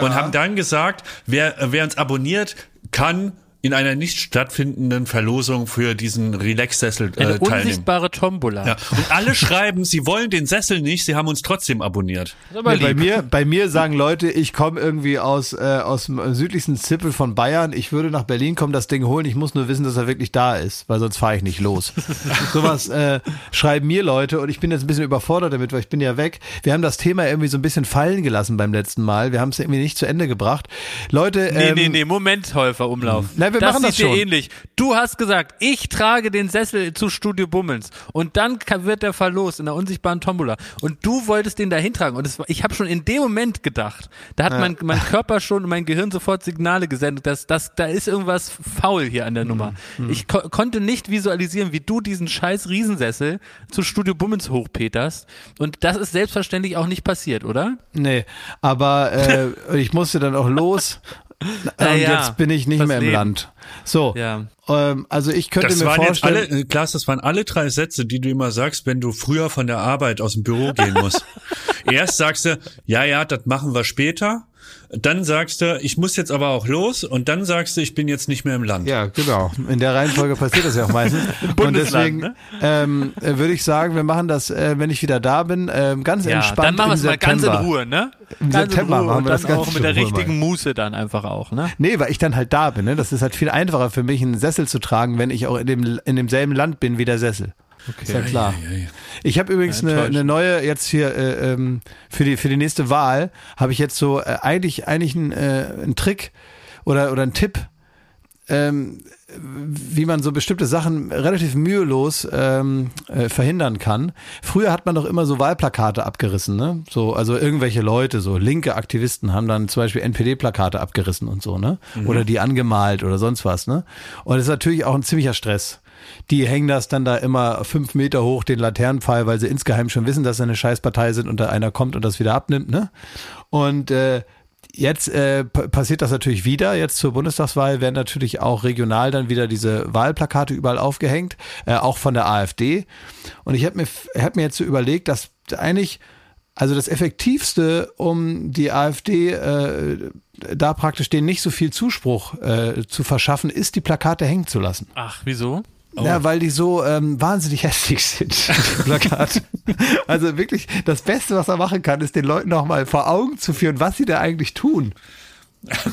und haben dann gesagt, wer, wer uns abonniert, kann in einer nicht stattfindenden Verlosung für diesen Relax-Sessel Eine äh, teilnehmen. unsichtbare Tombola. Ja. Und alle schreiben, sie wollen den Sessel nicht, sie haben uns trotzdem abonniert. Nee, bei mir, bei mir sagen Leute, ich komme irgendwie aus, äh, aus dem südlichsten Zipfel von Bayern. Ich würde nach Berlin kommen, das Ding holen. Ich muss nur wissen, dass er wirklich da ist, weil sonst fahre ich nicht los. Sowas äh, schreiben mir Leute und ich bin jetzt ein bisschen überfordert damit, weil ich bin ja weg. Wir haben das Thema irgendwie so ein bisschen fallen gelassen beim letzten Mal. Wir haben es irgendwie nicht zu Ende gebracht. Leute, Nee, ähm, nee, nee, Moment, Häufer, Umlauf. Na, Ja, wir das machen das sieht dir schon. ähnlich. Du hast gesagt, ich trage den Sessel zu Studio Bummens und dann wird der verlost in der unsichtbaren Tombola und du wolltest den da hintragen und war, ich habe schon in dem Moment gedacht, da hat mein, mein Körper schon und mein Gehirn sofort Signale gesendet, dass, dass da ist irgendwas faul hier an der Nummer. Mhm. Ich ko konnte nicht visualisieren, wie du diesen scheiß Riesensessel zu Studio Bummens hochpeterst und das ist selbstverständlich auch nicht passiert, oder? Nee, aber äh, ich musste dann auch los. Ja, und ja, jetzt bin ich nicht mehr im Leben. Land. So, Ja. ähm, also ich könnte Das mir waren jetzt vorstellen, alle, äh, Klaas, das waren alle drei Sätze, die du immer sagst, wenn du früher von der Arbeit aus dem Büro gehen musst. Erst sagst du, ja, ja, das machen wir später. Dann sagst du, ich muss jetzt aber auch los. Und dann sagst du, ich bin jetzt nicht mehr im Land. Ja, genau. In der Reihenfolge passiert das ja auch meistens. Und Bundesland, deswegen ne? ähm, äh, würde ich sagen, wir machen das, äh, wenn ich wieder da bin, ähm, ganz Ja, entspannt dann machen wir es mal ganz in Ruhe, ne? Im ganz September in Ruhe machen und wir das dann ganz auch mit der richtigen mal. Muße dann einfach auch, ne? Nee, weil ich dann halt da bin. Ne? Das ist halt viel einfacher für mich, einen Sessel zu tragen, wenn ich auch in, dem, in demselben Land bin wie der Sessel. Ist ja klar. Ja, ja. Ich habe übrigens Ja, eine, eine neue jetzt hier äh, ähm, für die für die nächste Wahl habe ich jetzt so äh, eigentlich eigentlich einen, äh, einen Trick oder oder einen Tipp, ähm, wie man so bestimmte Sachen relativ mühelos ähm, äh, verhindern kann. Früher hat man doch immer so Wahlplakate abgerissen, ne? So also irgendwelche Leute, so linke Aktivisten haben dann zum Beispiel NPD-Plakate abgerissen und so, ne? Oder die angemalt oder sonst was, ne? Und das ist natürlich auch ein ziemlicher Stress die hängen das dann da immer fünf Meter hoch, den Laternenpfeil, weil sie insgeheim schon wissen, dass sie eine Scheißpartei sind und da einer kommt und das wieder abnimmt, ne? Und äh, Jetzt äh, passiert das natürlich wieder. Jetzt zur Bundestagswahl werden natürlich auch regional dann wieder diese Wahlplakate überall aufgehängt, äh, auch von der AfD. Und ich habe mir, hab mir jetzt so überlegt, dass eigentlich, also das Effektivste, um die AfD äh, da praktisch denen nicht so viel Zuspruch äh, zu verschaffen, ist, die Plakate hängen zu lassen. Ach, wieso? Ja, weil die so ähm, wahnsinnig hässlich sind, Plakate. also wirklich, das Beste, was er machen kann, ist den Leuten noch mal vor Augen zu führen, was sie da eigentlich tun.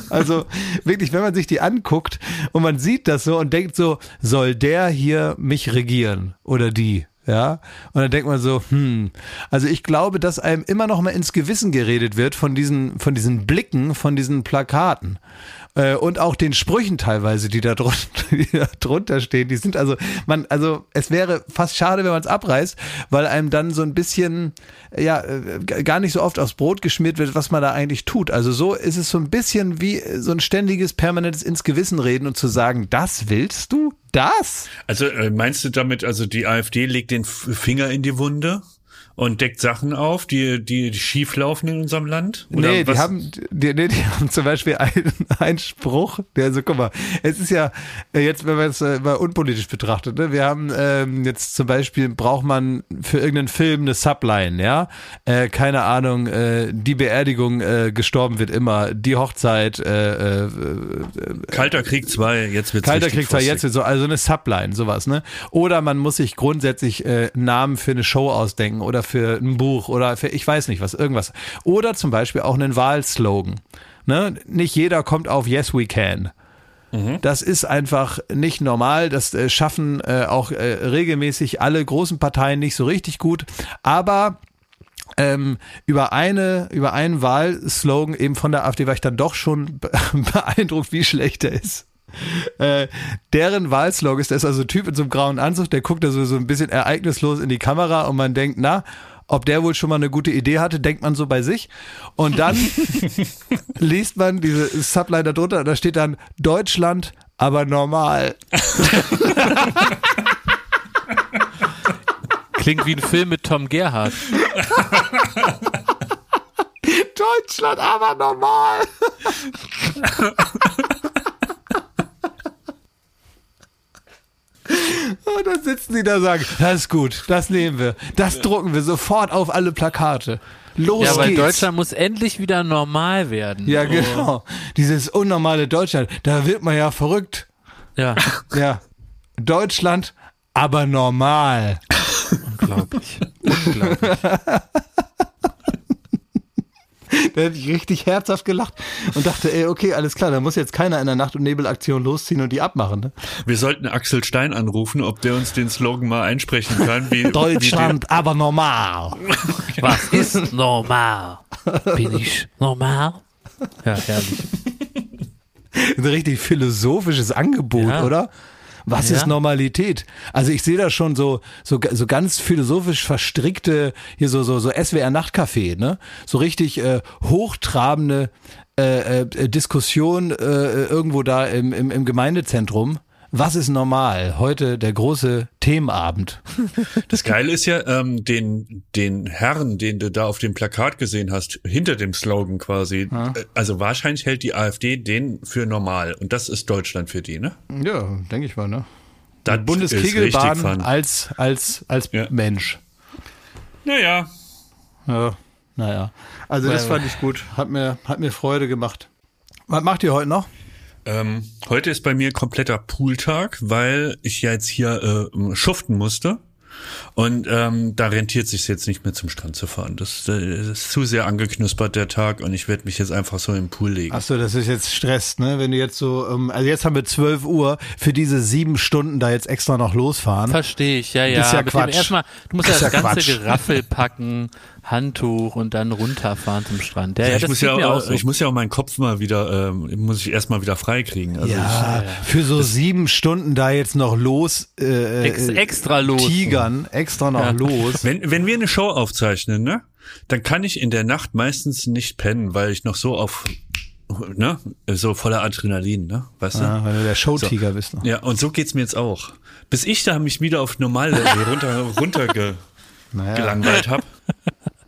Also wirklich, wenn man sich die anguckt und man sieht das so und denkt so, soll der hier mich regieren oder die? Ja, und dann denkt man so, hm, also ich glaube, dass einem immer noch mal ins Gewissen geredet wird von diesen, von diesen Blicken, von diesen Plakaten äh, und auch den Sprüchen teilweise, die da, drunter, die da drunter stehen. Die sind also, man, also es wäre fast schade, wenn man es abreißt, weil einem dann so ein bisschen, ja, äh, gar nicht so oft aufs Brot geschmiert wird, was man da eigentlich tut. Also so ist es so ein bisschen wie so ein ständiges, permanentes ins Gewissen reden und zu sagen, das willst du? Das? Also äh, meinst du damit, also die AfD legt den Finger in die Wunde und deckt Sachen auf, die, die, die schief laufen in unserem Land? Oder nee, die was? haben, die, nee, die haben zum Beispiel einen, einen Spruch, der so, guck mal, es ist ja äh, jetzt, wenn man es äh, mal unpolitisch betrachtet, ne, wir haben ähm, jetzt zum Beispiel, braucht man für irgendeinen Film eine Subline, ja, äh, keine Ahnung, äh, die Beerdigung äh, gestorben wird immer, die Hochzeit, äh, äh, Kalter Krieg 2, jetzt wird's Kalter Krieg zwar frostig. jetzt so, also eine Subline, sowas, ne? Oder man muss sich grundsätzlich äh, Namen für eine Show ausdenken oder für ein Buch oder für, ich weiß nicht was, irgendwas. Oder zum Beispiel auch einen Wahlslogan. Ne? Nicht jeder kommt auf Yes We Can. Das ist einfach nicht normal. Das äh, schaffen äh, auch äh, regelmäßig alle großen Parteien nicht so richtig gut. Aber ähm, über eine über einen Wahlslogan eben von der AfD war ich dann doch schon be- beeindruckt, wie schlecht er ist. Äh, deren Wahlslogan ist, da ist also ein Typ in so einem grauen Anzug, der guckt da so, so ein bisschen ereignislos in die Kamera und man denkt, na, ob der wohl schon mal eine gute Idee hatte, denkt man so bei sich. Und dann liest man diese Subline da drunter, da steht dann Deutschland, aber normal. Klingt wie ein Film mit Tom Gerhardt. Deutschland, aber normal. Und dann sitzen sie da und sagen, das ist gut, das nehmen wir, das drucken wir sofort auf alle Plakate. Los Ja, weil geht's. Deutschland muss endlich wieder normal werden. ja, genau. Dieses unnormale Deutschland, da wird man ja verrückt. Ja, Ja. Deutschland, aber normal. unglaublich. unglaublich. Da hätte ich richtig herzhaft gelacht und dachte, ey, okay, alles klar, da muss jetzt keiner in der Nacht- und Nebelaktion losziehen und die abmachen. Ne? Wir sollten Axel Stein anrufen, ob der uns den Slogan mal einsprechen kann. Wie, Deutschland, aber normal. Was ist normal? Bin ich normal? Ja, herrlich. ein richtig philosophisches Angebot, Ja. oder? Was Ja. ist Normalität? Also ich sehe da schon so, so, so ganz philosophisch verstrickte, hier so, so, so SWR-Nachtcafé, ne? So richtig äh, hochtrabende äh, äh, Diskussion äh, irgendwo da im, im, im Gemeindezentrum. Was ist normal? Heute der große Themenabend. Das Geile ist ja, ähm, den, den Herrn, den du da auf dem Plakat gesehen hast, hinter dem Slogan quasi, äh, also wahrscheinlich hält die AfD den für normal. Und das ist Deutschland für die, ne? Ja, denke ich mal, ne? Das Bundeskegelbahn als, als, als Ja. Mensch. Naja, Ja, naja. Also das fand ich gut. Hat mir, hat mir Freude gemacht. Was macht ihr heute noch? Ähm, heute ist bei mir kompletter Pooltag, weil ich ja jetzt hier äh, schuften musste. Und ähm, da rentiert sich jetzt nicht mehr zum Strand zu fahren. Das, äh, das ist zu sehr angeknuspert der Tag und ich werde mich jetzt einfach so im Pool legen. Achso, das ist jetzt Stress, ne? Wenn du jetzt so, ähm, also jetzt haben wir 12 Uhr, für diese sieben Stunden da jetzt extra noch losfahren. Verstehe ich, ja, ja. Das ist ja Quatsch. Erstmal, du musst ja Das das, ist ja ganze Quatsch. Geraffel packen, Handtuch und dann runterfahren zum Strand. Ja, ja, ich, muss ja, auch, auch so. ich muss ja auch meinen Kopf mal wieder, ähm, muss ich erstmal wieder frei kriegen. Also Ja, für so sieben Stunden da jetzt noch los, äh, Ex- äh, extra los. Tigern, extra noch Ja. los. ich, wenn, wenn wir eine Show aufzeichnen, ne, dann kann ich in der Nacht meistens nicht pennen, weil ich noch so auf, ne, so voller Adrenalin, ne, weißt du? Ja, wenn du der Showtiger bist. Noch. Ja, und so geht's mir jetzt auch. Bis ich da mich wieder auf normale runter, runter ge, Naja. gelangweilt hab.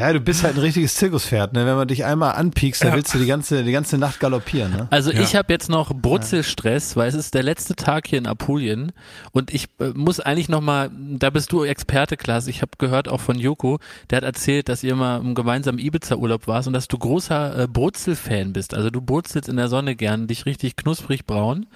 Ja, du bist halt ein richtiges Zirkuspferd, ne? Wenn man dich einmal anpiekst, dann willst du die ganze, die ganze Nacht galoppieren, ne? Also ich habe jetzt noch Brutzelstress, weil es ist der letzte Tag hier in Apulien und ich äh, muss eigentlich noch mal, da bist du Experte, Klaas. Ich habe gehört auch von Joko, der hat erzählt, dass ihr mal im gemeinsamen Ibiza-Urlaub warst und dass du großer äh, Brutzel-Fan bist. Also du brutzelst in der Sonne gern, dich richtig knusprig braun.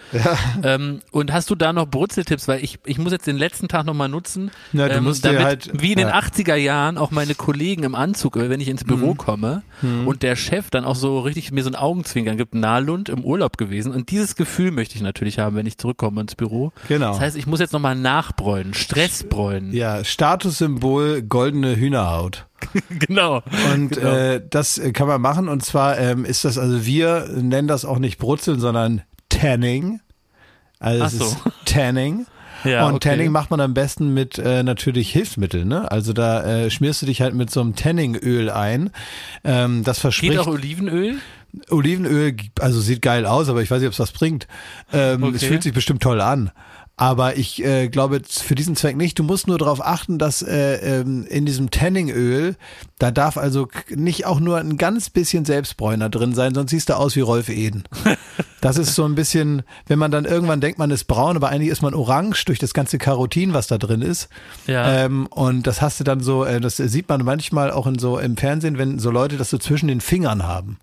Ähm, und hast du da noch Brutzeltipps? Weil ich, ich muss jetzt den letzten Tag noch mal nutzen, ähm, Na, du musst dir damit, halt- wie in den ja. 80er Jahren auch meine Kollegen im Anzug, äh, wenn ich ins Büro Mhm. komme und der Chef dann auch so richtig mir so ein Augenzwinkern gibt, Nahlund im Urlaub gewesen. Und dieses Gefühl möchte ich natürlich haben, wenn ich zurückkomme ins Büro. Genau. Das heißt, ich muss jetzt nochmal nachbräunen, Stressbräunen. Ja, Statussymbol goldene Hühnerhaut. genau. Und Genau. äh, das äh, kann man machen. Und zwar ähm, ist das, also wir nennen das auch nicht Brutzeln, sondern Tanning. Also es so. ist Tanning. Ja, und okay. Tanning macht man am besten mit äh, natürlich Hilfsmitteln. Ne? Also da äh, schmierst du dich halt mit so einem Tanningöl ein. Ähm, das verspricht Geht auch Olivenöl? Olivenöl, also sieht geil aus, aber ich weiß nicht, ob es was bringt. Ähm, Es Okay. fühlt sich bestimmt toll an. Aber ich äh, glaube für diesen Zweck nicht. Du musst nur darauf achten, dass äh, ähm, in diesem Tanningöl, da darf also nicht auch nur ein ganz bisschen Selbstbräuner drin sein, sonst siehst du aus wie Rolf Eden. Das ist so ein bisschen, wenn man dann irgendwann denkt, man ist braun, aber eigentlich ist man orange durch das ganze Carotin, was da drin ist. Ja. Ähm, und das hast du dann so, äh, das sieht man manchmal auch in so im Fernsehen, wenn so Leute das so zwischen den Fingern haben.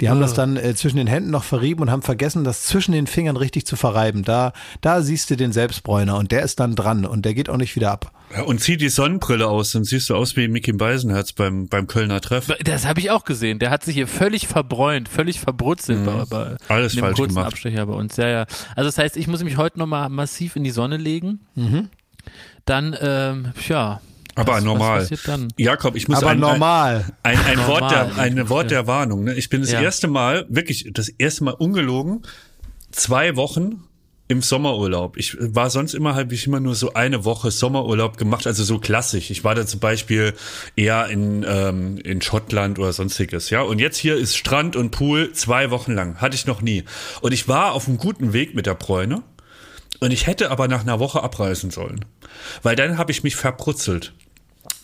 Die haben das dann äh, zwischen den Händen noch verrieben und haben vergessen, das zwischen den Fingern richtig zu verreiben. Da, da siehst du den Selbstbräuner und der ist dann dran und der geht auch nicht wieder ab. Ja, und zieh die Sonnenbrille aus, dann siehst du aus wie Mickey Beisenherz beim, beim Kölner Treff. Das habe ich auch gesehen. Der hat sich hier völlig verbräunt, völlig verbrutzelt bei, bei Mhm. Alles dem falsch kurzen gemacht. Abstecher bei uns. Ja, ja. Also das heißt, ich muss mich heute nochmal massiv in die Sonne legen. Dann, ähm, ja. Aber was, normal. Was? Jakob, ich muss Aber ein, normal. Ein, ein, ein, Wort, Normal. der, ein Wort der Warnung. Ne? Ich bin das Ja. erste Mal, wirklich das erste Mal ungelogen, zwei Wochen im Sommerurlaub. Ich war sonst immer, habe ich immer nur so eine Woche Sommerurlaub gemacht, also so klassisch. Ich war da zum Beispiel eher in, ähm, in Schottland oder sonstiges, ja. Und jetzt hier ist Strand und Pool zwei Wochen lang. Hatte ich noch nie. Und ich war auf einem guten Weg mit der Bräune. Und ich hätte aber nach einer Woche abreisen sollen. Weil dann habe ich mich verbrutzelt.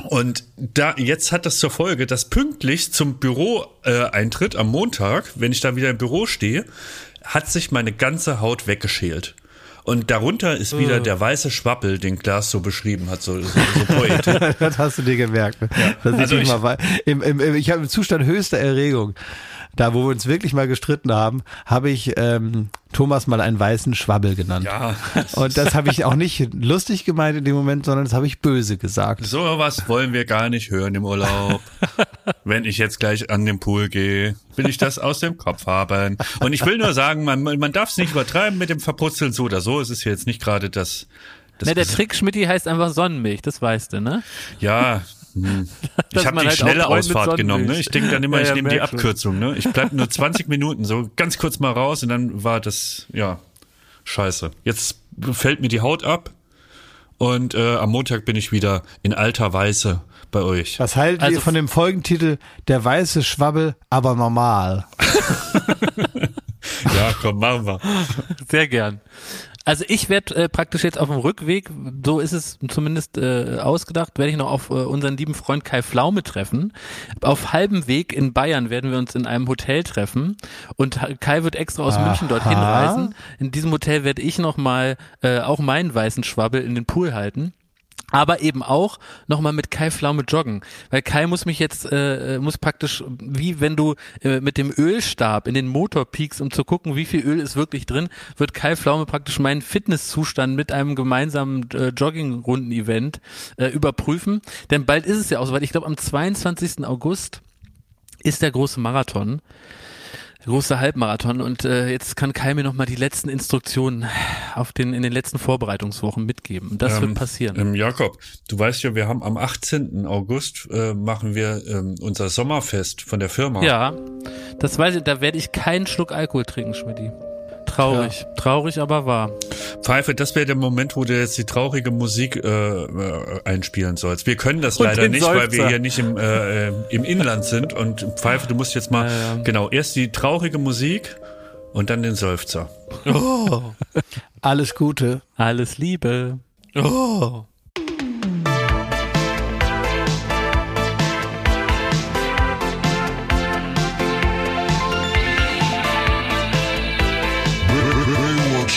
Und da jetzt hat das zur Folge, dass pünktlich zum Büro-Eintritt Eintritt am Montag, wenn ich da wieder im Büro stehe, hat sich meine ganze Haut weggeschält. Und darunter ist wieder der weiße Schwappel, den Glas so beschrieben hat, so, so, so poetisch. Das hast du dir gemerkt. Ne? Das ist Also ich- wei- im, im, im, ich habe im Zustand höchster Erregung. Da, wo wir uns wirklich mal gestritten haben, habe ich ähm, Thomas mal einen weißen Schwabbel genannt. Ja, Und das habe ich auch nicht lustig gemeint in dem Moment, sondern das habe ich böse gesagt. so was wollen wir gar nicht hören im Urlaub. Wenn ich jetzt gleich an den Pool gehe, will ich das aus dem Kopf haben. Und ich will nur sagen, man, man darf es nicht übertreiben mit dem Verputzeln so oder so. Es ist jetzt nicht gerade das, das Ne, der Trick Schmidti heißt einfach Sonnenmilch, das weißt du, ne? Ja, Dass Ich habe die halt schnelle Ausfahrt genommen. Ne? Ich denke dann immer, Ja, ich ja, nehme die. Abkürzung. Ne? Ich bleib nur 20 Minuten so ganz kurz mal raus und dann war das, ja, scheiße. Jetzt fällt mir die Haut ab und äh, am Montag bin ich wieder in alter Weiße bei euch. Was haltet Also- ihr von dem Folgentitel Der weiße Schwabbel, aber normal? Ja, komm, machen wir. Sehr gern. Also ich werde äh, praktisch jetzt auf dem Rückweg, so ist es zumindest äh, ausgedacht, werde ich noch auf äh, unseren lieben Freund Kai Pflaume treffen. Auf halbem Weg in Bayern werden wir uns in einem Hotel treffen und Kai wird extra aus München dorthin reisen. In diesem Hotel werde ich nochmal äh, auch meinen weißen Schwabbel in den Pool halten. Aber eben auch nochmal mit Kai Pflaume joggen. Weil Kai muss mich jetzt, äh, muss praktisch, wie wenn du äh, mit dem Ölstab in den Motor piekst, um zu gucken, wie viel Öl ist wirklich drin, wird Kai Pflaume praktisch meinen Fitnesszustand mit einem gemeinsamen äh, Joggingrunden-Event äh, überprüfen. Denn bald ist es ja auch soweit. Ich glaube, am 22. August ist der große Marathon. Große Halbmarathon und äh, jetzt kann Kai mir nochmal die letzten Instruktionen auf den in den letzten Vorbereitungswochen mitgeben. Und das Ähm, wird passieren. Ähm, Jakob, du weißt ja, wir haben am 18. August äh, machen wir ähm, unser Sommerfest von der Firma. Ja, das weiß ich, da werde ich keinen Schluck Alkohol trinken, Schmidti. Traurig, traurig, aber wahr. Pfeife, das wäre der Moment, wo du jetzt die traurige Musik äh, äh, einspielen sollst. Wir können das Und leider nicht, weil wir Seufzer. hier nicht im, äh, im Inland sind. Und Pfeife, du musst jetzt mal, Ja, ja. genau, erst die traurige Musik und dann den Seufzer. Alles Gute. Alles Liebe. Oh.